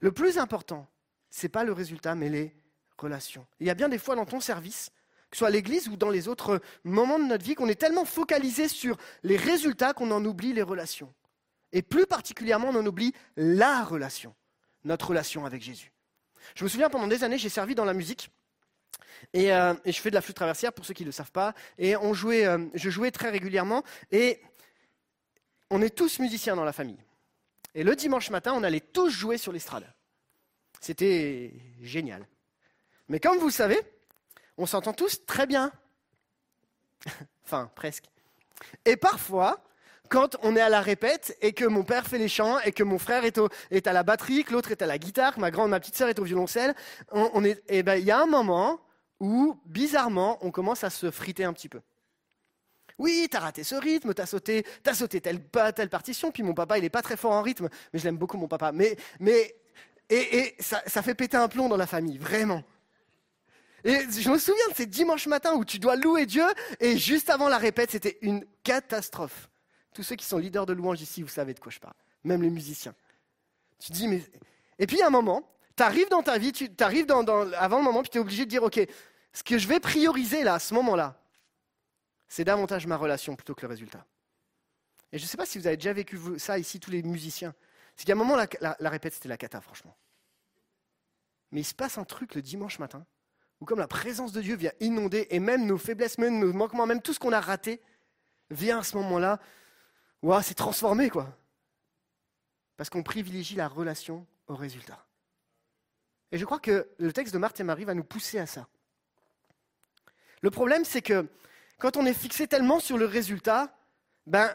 H: Le plus important, ce n'est pas le résultat, mais les relations. il y a bien des fois dans ton service soit à l'église ou dans les autres moments de notre vie, qu'on est tellement focalisé sur les résultats qu'on en oublie les relations. Et plus particulièrement, on en oublie la relation, notre relation avec Jésus. Je me souviens, pendant des années, j'ai servi dans la musique. Et, euh, je fais de la flûte traversière pour ceux qui ne le savent pas. Et on jouait, euh, je jouais très régulièrement. Et on est tous musiciens dans la famille. Et le dimanche matin, on allait tous jouer sur l'estrade. C'était génial. Mais comme vous le savez, on s'entend tous très bien. enfin, presque. Et parfois, quand on est à la répète et que mon père fait les chants et que mon frère est, à la batterie, que l'autre est à la guitare, que ma grande, ma petite sœur est au violoncelle, on, et ben il y a un moment où bizarrement on commence à se friter un petit peu. Oui, t'as raté ce rythme, t'as sauté, t'as sauté telle, partition. Puis mon papa, il est pas très fort en rythme, mais je l'aime beaucoup mon papa. Mais, et, ça fait péter un plomb dans la famille, vraiment. Et je me souviens de ces dimanches matins où tu dois louer Dieu, et juste avant la répète, c'était une catastrophe. Tous ceux qui sont leaders de louange ici, vous savez de quoi je parle, même les musiciens. Tu dis, mais. Et puis, a un moment, tu arrives dans ta vie, tu arrives dans, avant le moment, puis tu es obligé de dire, OK, ce que je vais prioriser là, à ce moment-là, c'est davantage ma relation plutôt que le résultat. Et je ne sais pas si vous avez déjà vécu ça ici, tous les musiciens. C'est qu'à un moment, la, la- la répète, c'était la cata, franchement. Mais il se passe un truc le dimanche matin, où comme la présence de Dieu vient inonder, et même nos faiblesses, même nos manquements, même tout ce qu'on a raté, vient à ce moment-là, Ouah, c'est transformé, quoi. Parce qu'on privilégie la relation au résultat. Et je crois que le texte de Marthe et Marie va nous pousser à ça. Le problème, c'est que quand on est fixé tellement sur le résultat, ben,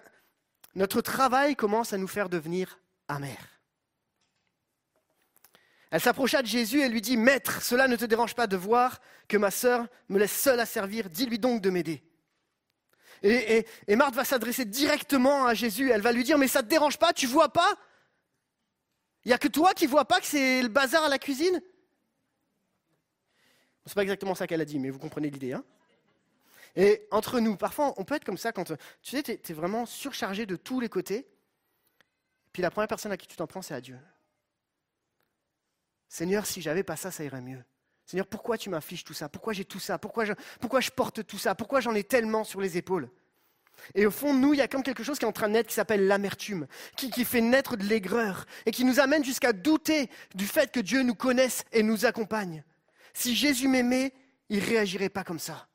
H: notre travail commence à nous faire devenir amer. Elle s'approcha de Jésus et lui dit, Maître, cela ne te dérange pas de voir que ma sœur me laisse seule à servir, dis-lui donc de m'aider. Et, Marthe va s'adresser directement à Jésus, elle va lui dire, mais ça ne te dérange pas, tu vois pas? Il n'y a que toi qui vois pas que c'est le bazar à la cuisine? C'est pas exactement ça qu'elle a dit, mais vous comprenez l'idée. Hein et entre nous, parfois, on peut être comme ça quand tu sais, tu es, vraiment surchargé de tous les côtés. Puis la première personne à qui tu t'en prends, c'est à Dieu. Seigneur, si j'avais pas ça, ça irait mieux. Seigneur, pourquoi tu m'infliges tout ça? Pourquoi j'ai tout ça? Pourquoi je, pourquoi je porte tout ça? Pourquoi j'en ai tellement sur les épaules? Et au fond, nous, il y a comme quelque chose qui est en train de naître qui s'appelle l'amertume, qui, qui fait naître de l'aigreur et qui nous amène jusqu'à douter du fait que Dieu nous connaisse et nous accompagne. Si Jésus m'aimait, il réagirait pas comme ça.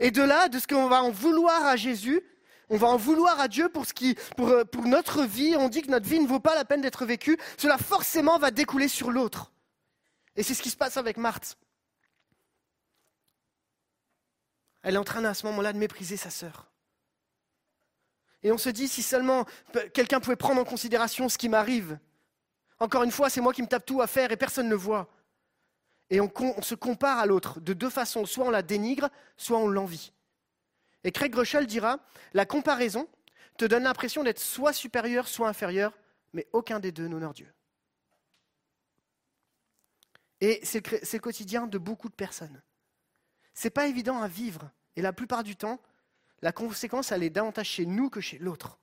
H: Et de là, de ce qu'on va en vouloir à Jésus, on va en vouloir à Dieu pour, ce qui, pour, euh, pour notre vie, on dit que notre vie ne vaut pas la peine d'être vécue, cela forcément va découler sur l'autre. Et c'est ce qui se passe avec Marthe. Elle est en train à ce moment-là de mépriser sa sœur. Et on se dit, si seulement quelqu'un pouvait prendre en considération ce qui m'arrive. Encore une fois, c'est moi qui me tape tout à faire et personne ne le voit. Et on se compare à l'autre de deux façons. Soit on la dénigre, soit on l'envie. Et Craig Groeschel dira, la comparaison te donne l'impression d'être soit supérieur, soit inférieur, mais aucun des deux n'honore Dieu. Et c'est le, quotidien de beaucoup de personnes. C'est pas évident à vivre. Et la plupart du temps, la conséquence, elle est davantage chez nous que chez l'autre.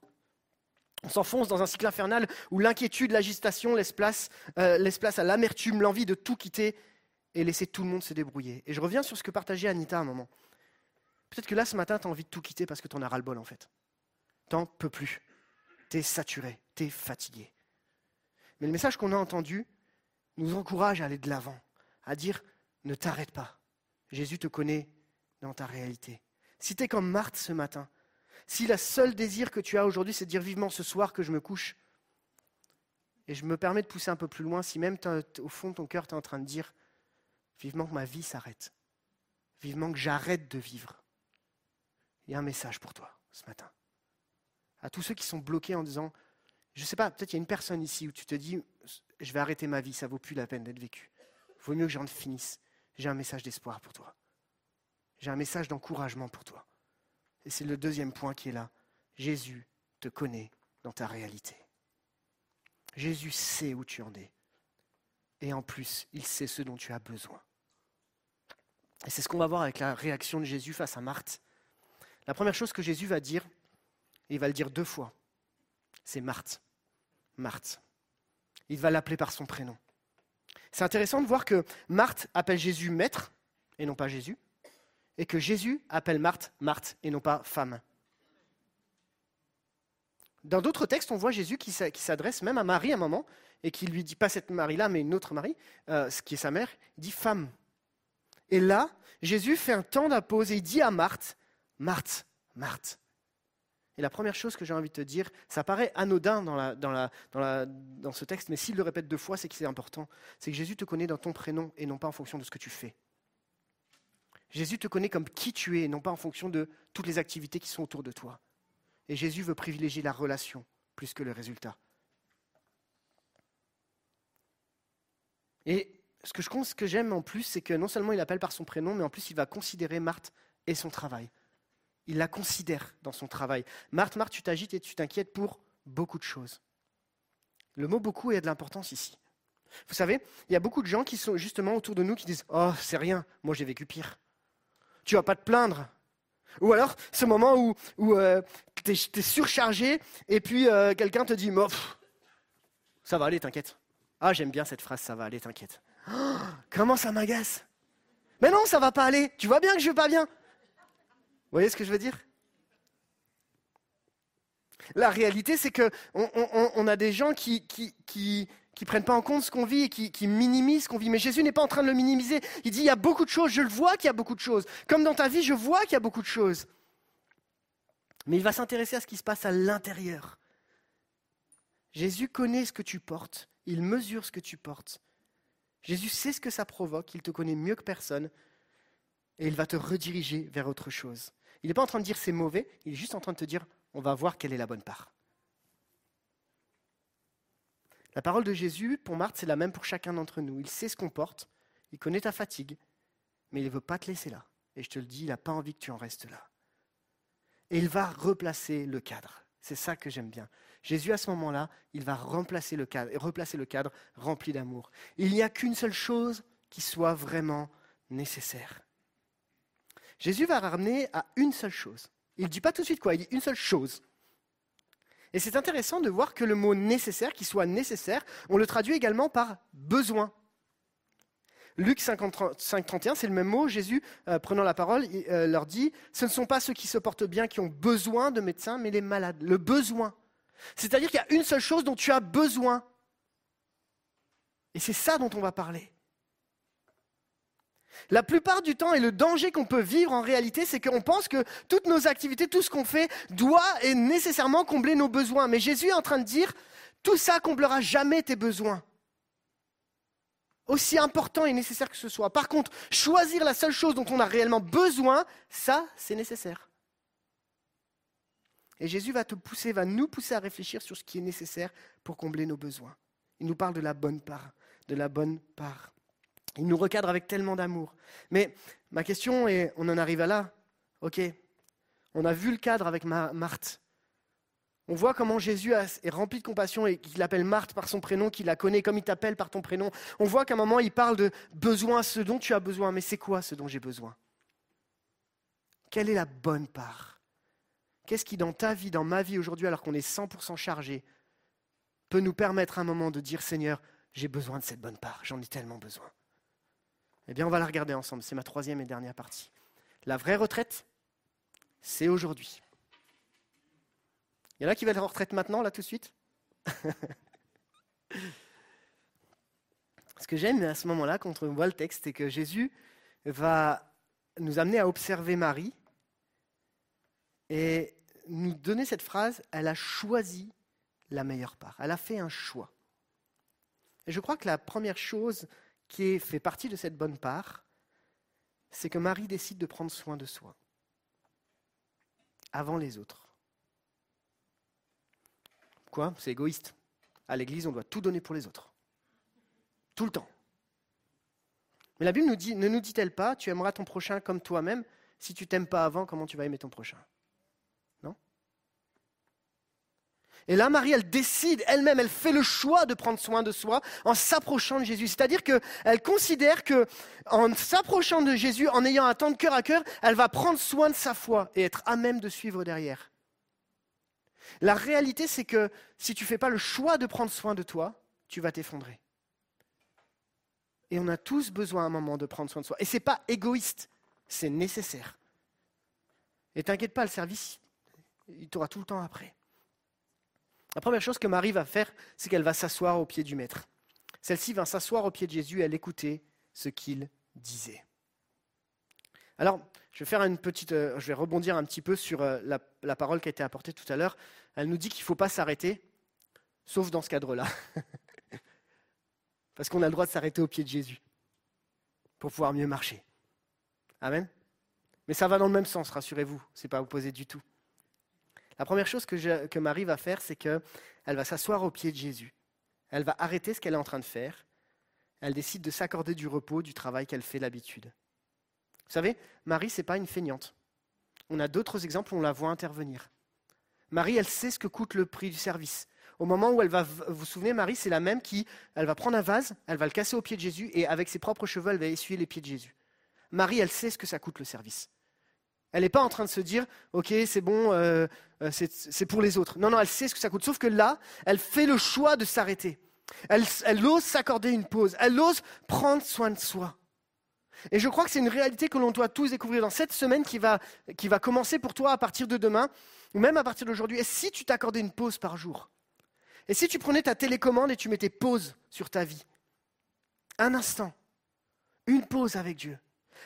H: On s'enfonce dans un cycle infernal où l'inquiétude, l'agitation laisse place, euh, place à l'amertume, l'envie de tout quitter et laisser tout le monde se débrouiller. Et je reviens sur ce que partageait Anita un moment. Peut-être que là, ce matin, tu as envie de tout quitter parce que tu en as ras-le-bol, en fait. T'en peux plus. Tu es saturé, tu es fatigué. Mais le message qu'on a entendu nous encourage à aller de l'avant, à dire ne t'arrête pas. Jésus te connaît dans ta réalité. Si tu es comme Marthe ce matin, si le seul désir que tu as aujourd'hui, c'est de dire vivement ce soir que je me couche, et je me permets de pousser un peu plus loin, si même au fond ton cœur, tu es en train de dire vivement que ma vie s'arrête, vivement que j'arrête de vivre, il y a un message pour toi ce matin. À tous ceux qui sont bloqués en disant, je ne sais pas, peut-être il y a une personne ici où tu te dis, je vais arrêter ma vie, ça vaut plus la peine d'être vécu. Vaut mieux que j'en finisse. J'ai un message d'espoir pour toi. J'ai un message d'encouragement pour toi. Et c'est le deuxième point qui est là. Jésus te connaît dans ta réalité. Jésus sait où tu en es. Et en plus, il sait ce dont tu as besoin. Et c'est ce qu'on va voir avec la réaction de Jésus face à Marthe. La première chose que Jésus va dire, et il va le dire deux fois, c'est Marthe. Marthe. Il va l'appeler par son prénom. C'est intéressant de voir que Marthe appelle Jésus maître et non pas Jésus, et que Jésus appelle Marthe Marthe et non pas femme. Dans d'autres textes, on voit Jésus qui s'a- qui s'adresse même à Marie à un moment et qui lui dit pas cette Marie-là, mais une autre Marie, euh, ce qui est sa mère, il dit femme. Et là, Jésus fait un temps d'apose et il dit à Marthe, Marthe, Marthe. Et la première chose que j'ai envie de te dire, ça paraît anodin dans, ce texte, mais s'il le répète deux fois, c'est que c'est important. C'est que Jésus te connaît dans ton prénom et non pas en fonction de ce que tu fais. Jésus te connaît comme qui tu es, non pas en fonction de toutes les activités qui sont autour de toi. Et Jésus veut privilégier la relation plus que le résultat. Et ce que j'aime en plus, c'est que non seulement il appelle par son prénom, mais en plus il va considérer Marthe et son travail. Il la considère dans son travail. Marthe, Marthe, tu t'agites et tu t'inquiètes pour beaucoup de choses. Le mot beaucoup a de l'importance ici. Vous savez, il y a beaucoup de gens qui sont justement autour de nous qui disent Oh, c'est rien, moi j'ai vécu pire. Tu vas pas te plaindre. Ou alors, ce moment où, où euh, tu es, surchargé et puis euh, quelqu'un te dit Ça va aller, t'inquiète. Ah, j'aime bien cette phrase, ça va aller, t'inquiète. Oh, comment ça m'agace Mais non, ça va pas aller. Tu vois bien que je vais pas bien. Vous voyez ce que je veux dire? La réalité, c'est que on, a des gens qui, qui, qui, prennent pas en compte ce qu'on vit et qui, qui minimisent ce qu'on vit. Mais Jésus n'est pas en train de le minimiser. Il dit il y a beaucoup de choses. Je le vois qu'il y a beaucoup de choses. Comme dans ta vie, je vois qu'il y a beaucoup de choses. Mais il va s'intéresser à ce qui se passe à l'intérieur. Jésus connaît ce que tu portes. Il mesure ce que tu portes. Jésus sait ce que ça provoque, il te connaît mieux que personne, et il va te rediriger vers autre chose. Il n'est pas en train de dire c'est mauvais, il est juste en train de te dire on va voir quelle est la bonne part. La parole de Jésus, pour Marthe, c'est la même pour chacun d'entre nous. Il sait ce qu'on porte, il connaît ta fatigue, mais il ne veut pas te laisser là. Et je te le dis, il n'a pas envie que tu en restes là. Et il va replacer le cadre. C'est ça que j'aime bien. Jésus, à ce moment-là, il va remplacer le cadre, replacer le cadre rempli d'amour. Il n'y a qu'une seule chose qui soit vraiment nécessaire. Jésus va ramener à une seule chose. Il ne dit pas tout de suite quoi, il dit une seule chose. Et c'est intéressant de voir que le mot nécessaire, qui soit nécessaire, on le traduit également par besoin. Luc 5, 31, c'est le même mot. Jésus, euh, prenant la parole, euh, leur dit Ce ne sont pas ceux qui se portent bien qui ont besoin de médecins, mais les malades. Le besoin. C'est-à-dire qu'il y a une seule chose dont tu as besoin. Et c'est ça dont on va parler. La plupart du temps, et le danger qu'on peut vivre en réalité, c'est qu'on pense que toutes nos activités, tout ce qu'on fait, doit et nécessairement combler nos besoins. Mais Jésus est en train de dire, tout ça comblera jamais tes besoins. Aussi important et nécessaire que ce soit. Par contre, choisir la seule chose dont on a réellement besoin, ça, c'est nécessaire. Et Jésus va te pousser, va nous pousser à réfléchir sur ce qui est nécessaire pour combler nos besoins. Il nous parle de la bonne part, de la bonne part. Il nous recadre avec tellement d'amour. Mais ma question est, on en arrive à là. Ok, on a vu le cadre avec Marthe. On voit comment Jésus est rempli de compassion et qu'il appelle Marthe par son prénom, qu'il la connaît comme il t'appelle par ton prénom. On voit qu'à un moment, il parle de besoin, ce dont tu as besoin. Mais c'est quoi ce dont j'ai besoin? Quelle est la bonne part? Qu'est-ce qui, dans ta vie, dans ma vie aujourd'hui, alors qu'on est 100% chargé, peut nous permettre un moment de dire Seigneur, j'ai besoin de cette bonne part, j'en ai tellement besoin Eh bien, on va la regarder ensemble. C'est ma troisième et dernière partie. La vraie retraite, c'est aujourd'hui. Il y en a qui veulent en retraite maintenant, là, tout de suite Ce que j'aime à ce moment-là, quand on voit le texte, c'est que Jésus va nous amener à observer Marie et nous donner cette phrase, elle a choisi la meilleure part. Elle a fait un choix. Et je crois que la première chose qui fait partie de cette bonne part, c'est que Marie décide de prendre soin de soi, avant les autres. Quoi? C'est égoïste. À l'Église, on doit tout donner pour les autres. Tout le temps. Mais la Bible ne nous dit-elle pas, tu aimeras ton prochain comme toi-même? Si tu t'aimes pas avant, comment tu vas aimer ton prochain? Et là, Marie, elle décide elle-même, elle fait le choix de prendre soin de soi en s'approchant de Jésus. C'est-à-dire qu'elle considère que, en s'approchant de Jésus, en ayant un temps de cœur à cœur, elle va prendre soin de sa foi et être à même de suivre derrière. La réalité, c'est que si tu ne fais pas le choix de prendre soin de toi, tu vas t'effondrer. Et on a tous besoin à un moment de prendre soin de soi. Et ce n'est pas égoïste, c'est nécessaire. Et t'inquiète pas, le service, il t'aura tout le temps après. La première chose que Marie va faire, c'est qu'elle va s'asseoir au pied du Maître. Celle-ci va s'asseoir au pied de Jésus et elle écouter ce qu'il disait. Alors, je vais euh, rebondir un petit peu sur euh, la, la, parole qui a été apportée tout à l'heure. Elle nous dit qu'il ne faut pas s'arrêter, sauf dans ce cadre-là. Parce qu'on a le droit de s'arrêter au pied de Jésus pour pouvoir mieux marcher. Amen. Mais ça va dans le même sens, rassurez-vous, c'est pas opposé du tout. La première chose que, Marie va faire, c'est qu'elle va s'asseoir au pied de Jésus. Elle va arrêter ce qu'elle est en train de faire. Elle décide de s'accorder du repos du travail qu'elle fait d'habitude. Vous savez, Marie, c'est pas une feignante. On a d'autres exemples où on la voit intervenir. Marie, elle sait ce que coûte le prix du service. Au moment où elle va, vous vous souvenez, Marie, c'est la même qui, elle va prendre un vase, elle va le casser au pied de Jésus et avec ses propres cheveux, elle va essuyer les pieds de Jésus. Marie, elle sait ce que ça coûte le service. Elle n'est pas en train de se dire, ok, c'est bon, euh, euh, c'est pour les autres. Non, non, elle sait ce que ça coûte. Sauf que là, elle fait le choix de s'arrêter. Elle, elle ose s'accorder une pause. Elle ose prendre soin de soi. Et je crois que c'est une réalité que l'on doit tous découvrir dans cette semaine qui va, qui va commencer pour toi à partir de demain, ou même à partir d'aujourd'hui. Et si tu t'accordais une pause par jour? Et si tu prenais ta télécommande et tu mettais pause sur ta vie? Un instant. Une pause avec Dieu.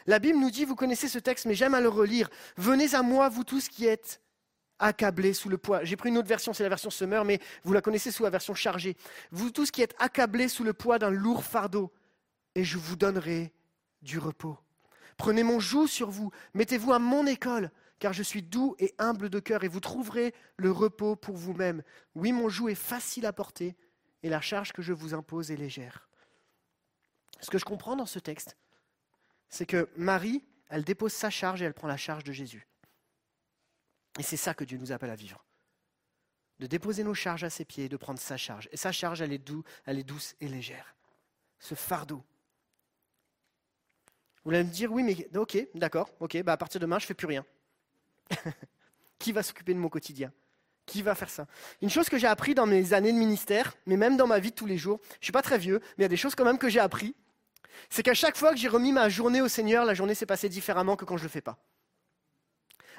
H: La Bible nous dit, vous connaissez ce texte, mais j'aime à le relire. Venez à moi, vous tous qui êtes accablés sous le poids. J'ai pris une autre version, c'est la version Summer, mais vous la connaissez sous la version chargée. Vous tous qui êtes accablés sous le poids d'un lourd fardeau, et je vous donnerai du repos. Prenez mon joug sur vous, mettez-vous à mon école, car je suis doux et humble de cœur, et vous trouverez le repos pour vous-même. Oui, mon joug est facile à porter, et la charge que je vous impose est légère. Ce que je comprends dans ce texte, c'est que Marie, elle dépose sa charge et elle prend la charge de Jésus. Et c'est ça que Dieu nous appelle à vivre. De déposer nos charges à ses pieds et de prendre sa charge. Et sa charge, elle est, doux, elle est douce et légère. Ce fardeau. Vous allez me dire, oui, mais ok, d'accord, ok, bah à partir de demain, je ne fais plus rien. Qui va s'occuper de mon quotidien? Qui va faire ça? Une chose que j'ai appris dans mes années de ministère, mais même dans ma vie de tous les jours, je ne suis pas très vieux, mais il y a des choses quand même que j'ai appris, c'est qu'à chaque fois que j'ai remis ma journée au Seigneur, la journée s'est passée différemment que quand je ne le fais pas.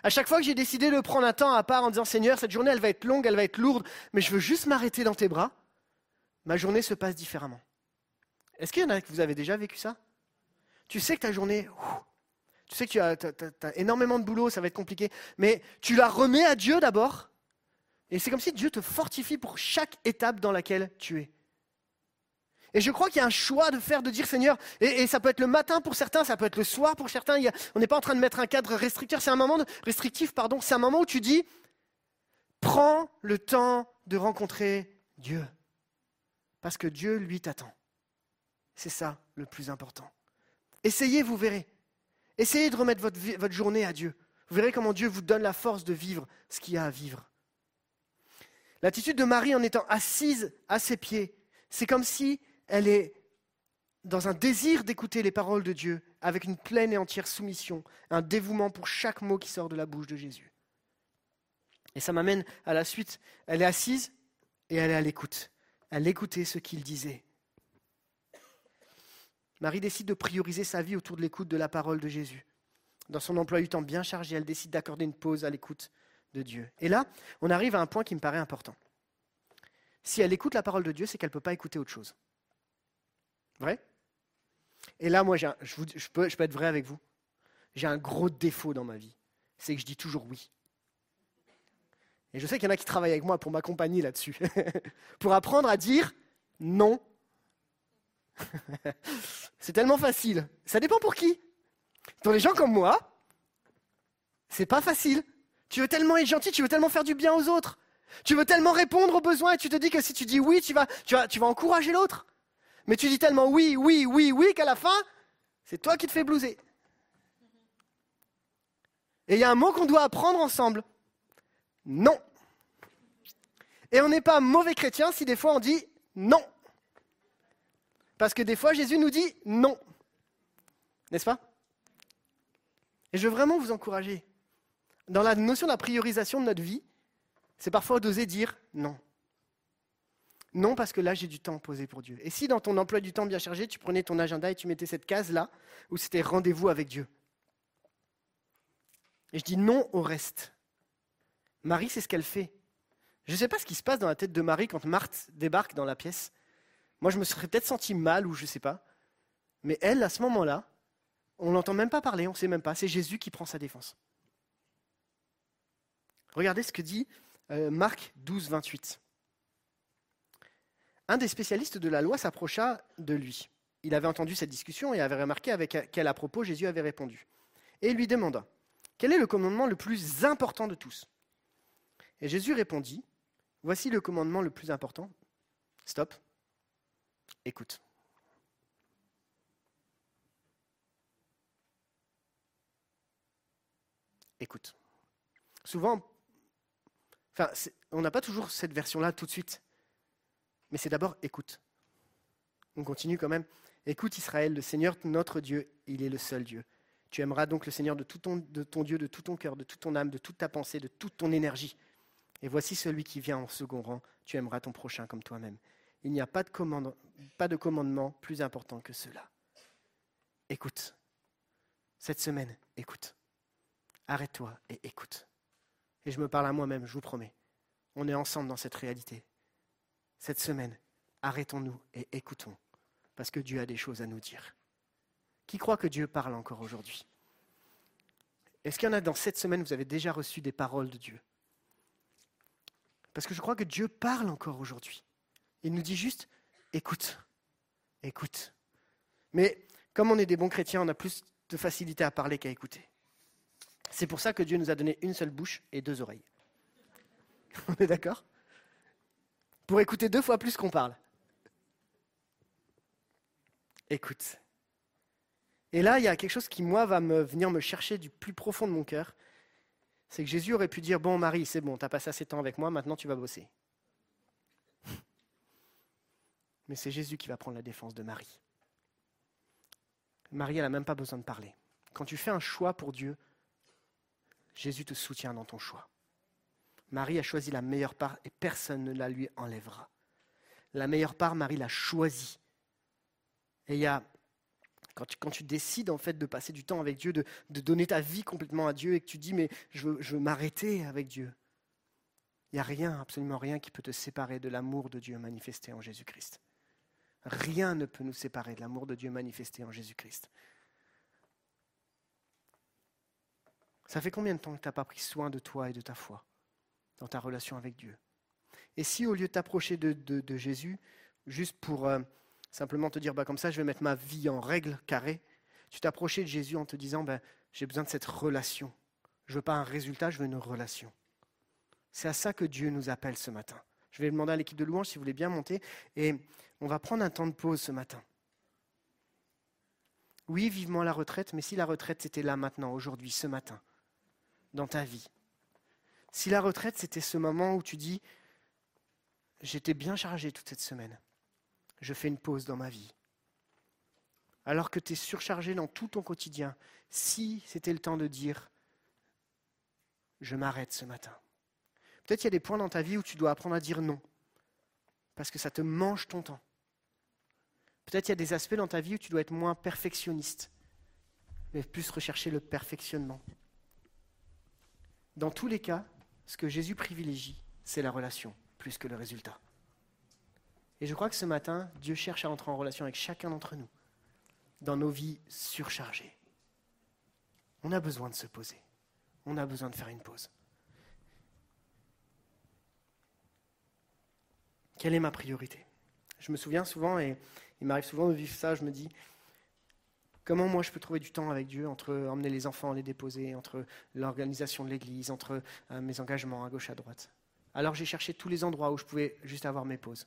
H: À chaque fois que j'ai décidé de prendre un temps à part en disant Seigneur, cette journée, elle va être longue, elle va être lourde, mais je veux juste m'arrêter dans tes bras, ma journée se passe différemment. Est-ce qu'il y en a que vous avez déjà vécu ça? Tu sais que ta journée, tu sais que tu as, t'as énormément de boulot, ça va être compliqué, mais tu la remets à Dieu d'abord, et c'est comme si Dieu te fortifie pour chaque étape dans laquelle tu es. Et je crois qu'il y a un choix de faire, de dire Seigneur, et, ça peut être le matin pour certains, ça peut être le soir pour certains. on n'est pas en train de mettre un cadre restrictif, c'est un moment restrictif, pardon. C'est un moment où tu dis, prends le temps de rencontrer Dieu, parce que Dieu lui t'attend. C'est ça le plus important. Essayez, vous verrez. Essayez de remettre votre, votre journée à Dieu. Vous verrez comment Dieu vous donne la force de vivre ce qu'il y a à vivre. L'attitude de Marie en étant assise à ses pieds, c'est comme si elle est dans un désir d'écouter les paroles de Dieu avec une pleine et entière soumission, un dévouement pour chaque mot qui sort de la bouche de Jésus. Et ça m'amène à la suite. Elle est assise et elle est à l'écoute. Elle écoutait ce qu'il disait. Marie décide de prioriser sa vie autour de l'écoute de la parole de Jésus. Dans son emploi du temps bien chargé, elle décide d'accorder une pause à l'écoute de Dieu. Et là, on arrive à un point qui me paraît important. Si elle écoute la parole de Dieu, c'est qu'elle ne peut pas écouter autre chose. Vrai? Et là, moi, je peux être vrai avec vous. J'ai un gros défaut dans ma vie. C'est que je dis toujours oui. Et je sais qu'il y en a qui travaillent avec moi pour m'accompagner là-dessus. pour apprendre à dire non. c'est tellement facile. Ça dépend pour qui. Pour les gens comme moi, c'est pas facile. Tu veux tellement être gentil, tu veux tellement faire du bien aux autres. Tu veux tellement répondre aux besoins et tu te dis que si tu dis oui, tu vas, tu vas, tu vas encourager l'autre. Mais tu dis tellement oui, oui, oui, oui qu'à la fin, c'est toi qui te fais blouser. Et il y a un mot qu'on doit apprendre ensemble. Non. Et on n'est pas mauvais chrétien si des fois on dit non. Parce que des fois Jésus nous dit non. N'est-ce pas? Et je veux vraiment vous encourager. Dans la notion de la priorisation de notre vie, c'est parfois d'oser dire non. Non, parce que là, j'ai du temps posé pour Dieu. Et si dans ton emploi du temps bien chargé, tu prenais ton agenda et tu mettais cette case-là, où c'était rendez-vous avec Dieu. Et je dis non au reste. Marie, c'est ce qu'elle fait. Je ne sais pas ce qui se passe dans la tête de Marie quand Marthe débarque dans la pièce. Moi, je me serais peut-être senti mal ou je ne sais pas. Mais elle, à ce moment-là, on n'entend même pas parler, on ne sait même pas. C'est Jésus qui prend sa défense. Regardez ce que dit euh, Marc 12, 28. Un des spécialistes de la loi s'approcha de lui. Il avait entendu cette discussion et avait remarqué avec quel à propos Jésus avait répondu. Et il lui demanda Quel est le commandement le plus important de tous? Et Jésus répondit, Voici le commandement le plus important. Stop. Écoute. Écoute. Souvent, on n'a pas toujours cette version-là tout de suite. Mais c'est d'abord écoute. On continue quand même. Écoute Israël, le Seigneur notre Dieu, il est le seul Dieu. Tu aimeras donc le Seigneur de, tout ton, Dieu, de tout ton cœur, de toute ton âme, de toute ta pensée, de toute ton énergie. Et voici celui qui vient en second rang. Tu aimeras ton prochain comme toi-même. Il n'y a pas de, pas de commandement plus important que cela. Écoute. Cette semaine, écoute. Arrête-toi et écoute. Et je me parle à moi-même, je vous promets. On est ensemble dans cette réalité. Cette semaine, arrêtons-nous et écoutons. Parce que Dieu a des choses à nous dire. Qui croit que Dieu parle encore aujourd'hui? Est-ce qu'il y en a dans cette semaine, vous avez déjà reçu des paroles de Dieu? Parce que je crois que Dieu parle encore aujourd'hui. Il nous dit juste, écoute, écoute. Mais comme on est des bons chrétiens, on a plus de facilité à parler qu'à écouter. C'est pour ça que Dieu nous a donné une seule bouche et deux oreilles. On est d'accord? Pour écouter deux fois plus qu'on parle. Écoute. Et là, il y a quelque chose qui, moi, va me venir me chercher du plus profond de mon cœur. C'est que Jésus aurait pu dire Bon, Marie, c'est bon, tu as passé assez de temps avec moi, maintenant tu vas bosser. Mais c'est Jésus qui va prendre la défense de Marie. Marie, elle n'a même pas besoin de parler. Quand tu fais un choix pour Dieu, Jésus te soutient dans ton choix. Marie a choisi la meilleure part et personne ne la lui enlèvera. La meilleure part, Marie l'a choisie. Et il y a, quand tu, décides en fait de passer du temps avec Dieu, de, de donner ta vie complètement à Dieu et que tu dis mais je veux, je veux m'arrêter avec Dieu, il n'y a rien, absolument rien qui peut te séparer de l'amour de Dieu manifesté en Jésus-Christ. Rien ne peut nous séparer de l'amour de Dieu manifesté en Jésus-Christ. Ça fait combien de temps que tu n'as pas pris soin de toi et de ta foi? Dans ta relation avec Dieu Et si au lieu de t'approcher de, Jésus, juste pour euh, simplement te dire, bah, comme ça je vais mettre ma vie en règle carrée, tu t'approchais de Jésus en te disant, bah, j'ai besoin de cette relation. Je veux pas un résultat, je veux une relation. C'est à ça que Dieu nous appelle ce matin. Je vais demander à l'équipe de louange si vous voulez bien monter et on va prendre un temps de pause ce matin. Oui, vivement la retraite, mais si la retraite c'était là maintenant, aujourd'hui, ce matin, dans ta vie. Si la retraite c'était ce moment où tu dis, j'étais bien chargé toute cette semaine, je fais une pause dans ma vie. Alors que tu es surchargé dans tout ton quotidien, si c'était le temps de dire, je m'arrête ce matin. Peut-être qu'il y a des points dans ta vie où tu dois apprendre à dire non, parce que ça te mange ton temps. Peut-être qu'il y a des aspects dans ta vie où tu dois être moins perfectionniste, mais plus rechercher le perfectionnement. Dans tous les cas, ce que Jésus privilégie, c'est la relation, plus que le résultat. Et je crois que ce matin, Dieu cherche à entrer en relation avec chacun d'entre nous, dans nos vies surchargées. On a besoin de se poser. On a besoin de faire une pause. Quelle est ma priorité? Je me souviens souvent, et il m'arrive souvent de vivre ça, je me dis, comment moi je peux trouver du temps avec Dieu entre emmener les enfants, les déposer, entre l'organisation de l'église, entre euh, mes engagements à gauche, à droite? Alors j'ai cherché tous les endroits où je pouvais juste avoir mes pauses.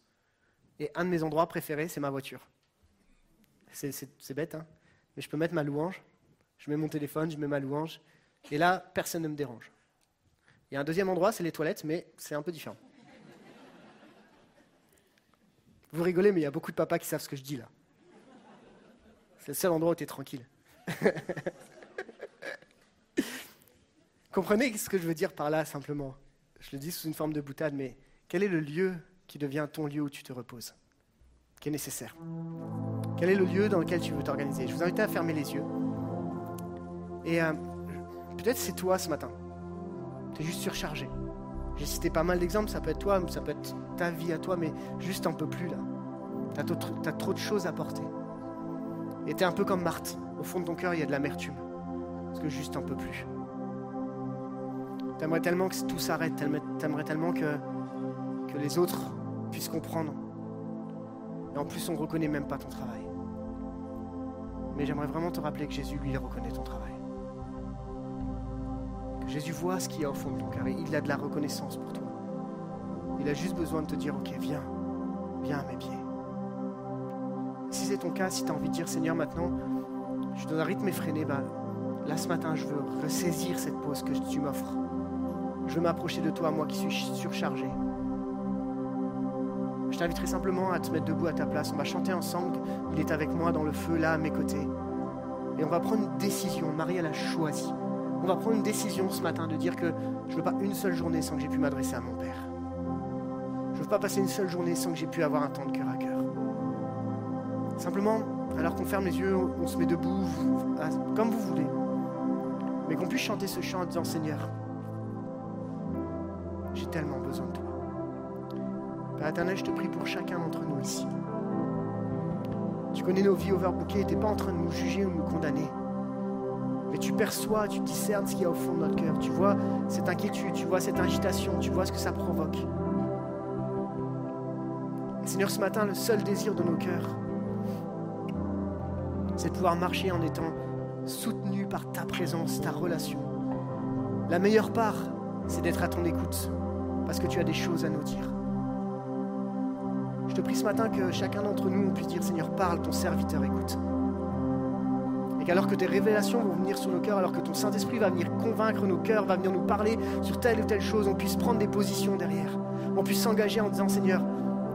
H: Et un de mes endroits préférés, c'est ma voiture. C'est- bête, hein mais je peux mettre ma louange, je mets mon téléphone, je mets ma louange, et là, personne ne me dérange. Il y a un deuxième endroit, c'est les toilettes, mais c'est un peu différent. Vous rigolez, mais il y a beaucoup de papas qui savent ce que je dis là. C'est le seul endroit où tu es tranquille. Comprenez ce que je veux dire par là, simplement. Je le dis sous une forme de boutade, mais quel est le lieu qui devient ton lieu où tu te reposes Qui est nécessaire? Quel est le lieu dans lequel tu veux t'organiser? Je vous invite à fermer les yeux. Et euh, peut-être c'est toi ce matin. Tu es juste surchargé. J'ai cité pas mal d'exemples, ça peut être toi, ça peut être ta vie à toi, mais juste un peu plus là. Tu as, trop de choses à porter. Et tu es un peu comme Marthe. Au fond de ton cœur, il y a de l'amertume. Parce que juste un peu plus. T'aimerais tellement que tout s'arrête, t'aimerais tellement que, que les autres puissent comprendre. Et en plus, on ne reconnaît même pas ton travail. Mais j'aimerais vraiment te rappeler que Jésus, lui, il reconnaît ton travail. Jésus voit ce qu'il y a au fond de ton cœur et il a de la reconnaissance pour toi. Il a juste besoin de te dire, ok, viens, viens à mes pieds. Si c'est ton cas, si tu as envie de dire, Seigneur, maintenant, je suis dans un rythme effréné, bah, là ce matin, je veux ressaisir cette pause que tu m'offres. Je veux m'approcher de toi, moi qui suis surchargé. Je t'inviterai simplement à te mettre debout à ta place. On va chanter ensemble. Il est avec moi dans le feu, là, à mes côtés. Et on va prendre une décision. Marie, elle a choisi. On va prendre une décision ce matin de dire que je ne veux pas une seule journée sans que j'ai pu m'adresser à mon Père. Je ne veux pas passer une seule journée sans que j'ai pu avoir un temps de cœur. Simplement, alors qu'on ferme les yeux, on se met debout, comme vous voulez. Mais qu'on puisse chanter ce chant en disant Seigneur, j'ai tellement besoin de toi. Père éternel, je te prie pour chacun d'entre nous ici. Tu connais nos vies overbookées, tu n'es pas en train de nous juger ou nous condamner. Mais tu perçois, tu discernes ce qu'il y a au fond de notre cœur. Tu vois cette inquiétude, tu vois cette agitation, tu vois ce que ça provoque. Seigneur, ce matin, le seul désir de nos cœurs, c'est de pouvoir marcher en étant soutenu par ta présence, ta relation. La meilleure part, c'est d'être à ton écoute, parce que tu as des choses à nous dire. Je te prie ce matin que chacun d'entre nous, puisse dire, Seigneur, parle, ton serviteur écoute. Et qu'alors que tes révélations vont venir sur nos cœurs, alors que ton Saint-Esprit va venir convaincre nos cœurs, va venir nous parler sur telle ou telle chose, on puisse prendre des positions derrière. On puisse s'engager en disant, Seigneur,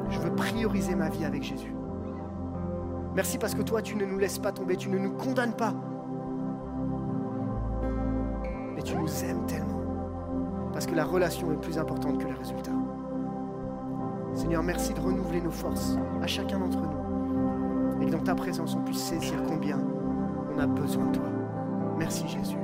H: je veux prioriser ma vie avec Jésus. Merci parce que toi, tu ne nous laisses pas tomber, tu ne nous condamnes pas. Mais tu nous aimes tellement. Parce que la relation est plus importante que les résultats. Seigneur, merci de renouveler nos forces à chacun d'entre nous. Et que dans ta présence, on puisse saisir combien on a besoin de toi. Merci Jésus.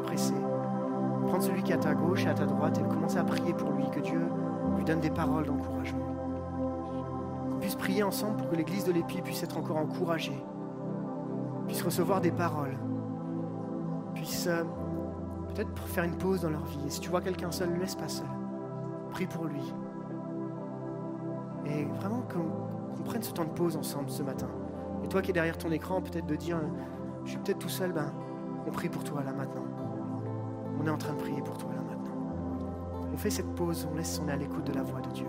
H: Pressé. Prendre celui qui est à ta gauche et à ta droite et commencer à prier pour lui, que Dieu lui donne des paroles d'encouragement. Qu'on puisse prier ensemble pour que l'église de l'Épi puisse être encore encouragée, puisse recevoir des paroles, puisse. euh, peut-être faire une pause dans leur vie. Et si tu vois quelqu'un seul, ne laisse pas seul. Prie pour lui. Et vraiment qu'on qu'on prenne ce temps de pause ensemble ce matin. Et toi qui es derrière ton écran, peut-être de dire, euh, je suis peut-être tout seul, ben, on prie pour toi là maintenant. On est en train de prier pour toi là maintenant. On fait cette pause, on laisse, on est à l'écoute de la voix de Dieu.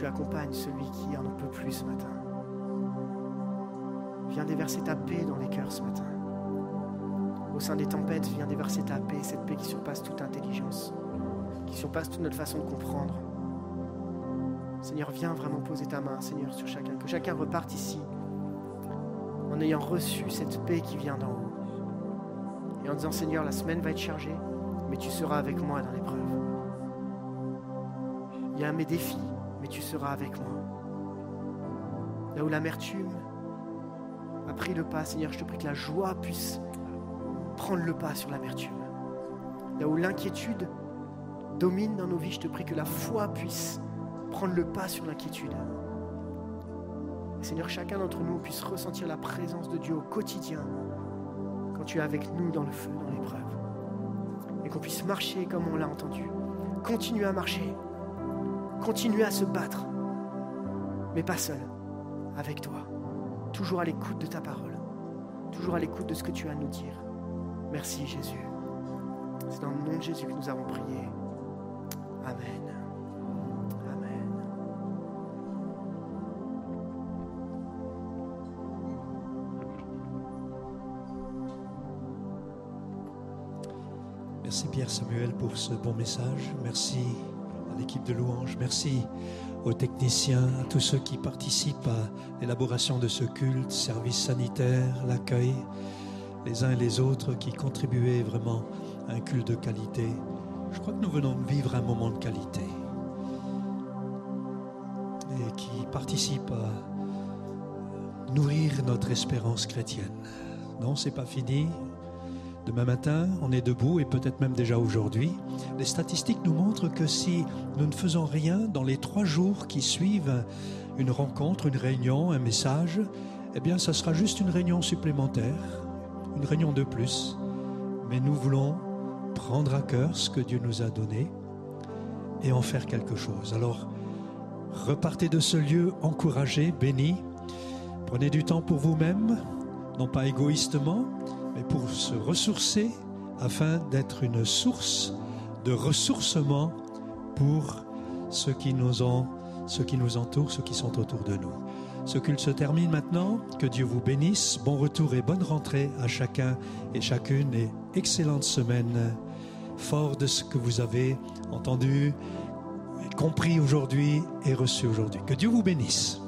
H: Tu accompagnes celui qui en peut plus ce matin. Viens déverser ta paix dans les cœurs ce matin. Au sein des tempêtes, viens déverser ta paix, cette paix qui surpasse toute intelligence, qui surpasse toute notre façon de comprendre. Seigneur, viens vraiment poser ta main, Seigneur, sur chacun. Que chacun reparte ici en ayant reçu cette paix qui vient d'en haut. Et en disant, Seigneur, la semaine va être chargée, mais tu seras avec moi dans l'épreuve. Il y a mes défis, tu seras avec moi. Là où l'amertume a pris le pas, Seigneur, je te prie que la joie puisse prendre le pas sur l'amertume. Là où l'inquiétude domine dans nos vies, je te prie que la foi puisse prendre le pas sur l'inquiétude. Seigneur, chacun d'entre nous puisse ressentir la présence de Dieu au quotidien quand tu es avec nous dans le feu, dans l'épreuve. Et qu'on puisse marcher comme on l'a entendu. Continuer à marcher. Continuer à se battre, mais pas seul, avec toi, toujours à l'écoute de ta parole, toujours à l'écoute de ce que tu as à nous dire. Merci Jésus. C'est dans le nom de Jésus que nous avons prié. Amen. Amen.
A: Merci Pierre Samuel pour ce bon message. Merci l'équipe de louange. Merci aux techniciens, à tous ceux qui participent à l'élaboration de ce culte, service sanitaire, l'accueil, les uns et les autres qui contribuaient vraiment à un culte de qualité. Je crois que nous venons de vivre un moment de qualité et qui participe à nourrir notre espérance chrétienne. Non, c'est pas fini. Demain matin, on est debout et peut-être même déjà aujourd'hui. Les statistiques nous montrent que si nous ne faisons rien dans les trois jours qui suivent une rencontre, une réunion, un message, eh bien, ça sera juste une réunion supplémentaire, une réunion de plus. Mais nous voulons prendre à cœur ce que Dieu nous a donné et en faire quelque chose. Alors, repartez de ce lieu encouragé, béni. Prenez du temps pour vous-même, non pas égoïstement, pour se ressourcer afin d'être une source de ressourcement pour ceux qui nous entourent, ceux qui sont autour de nous. Ce culte se termine maintenant. Que Dieu vous bénisse. Bon retour et bonne rentrée à chacun et chacune et excellente semaine. Fort de ce que vous avez entendu, compris aujourd'hui et reçu aujourd'hui. Que Dieu vous bénisse.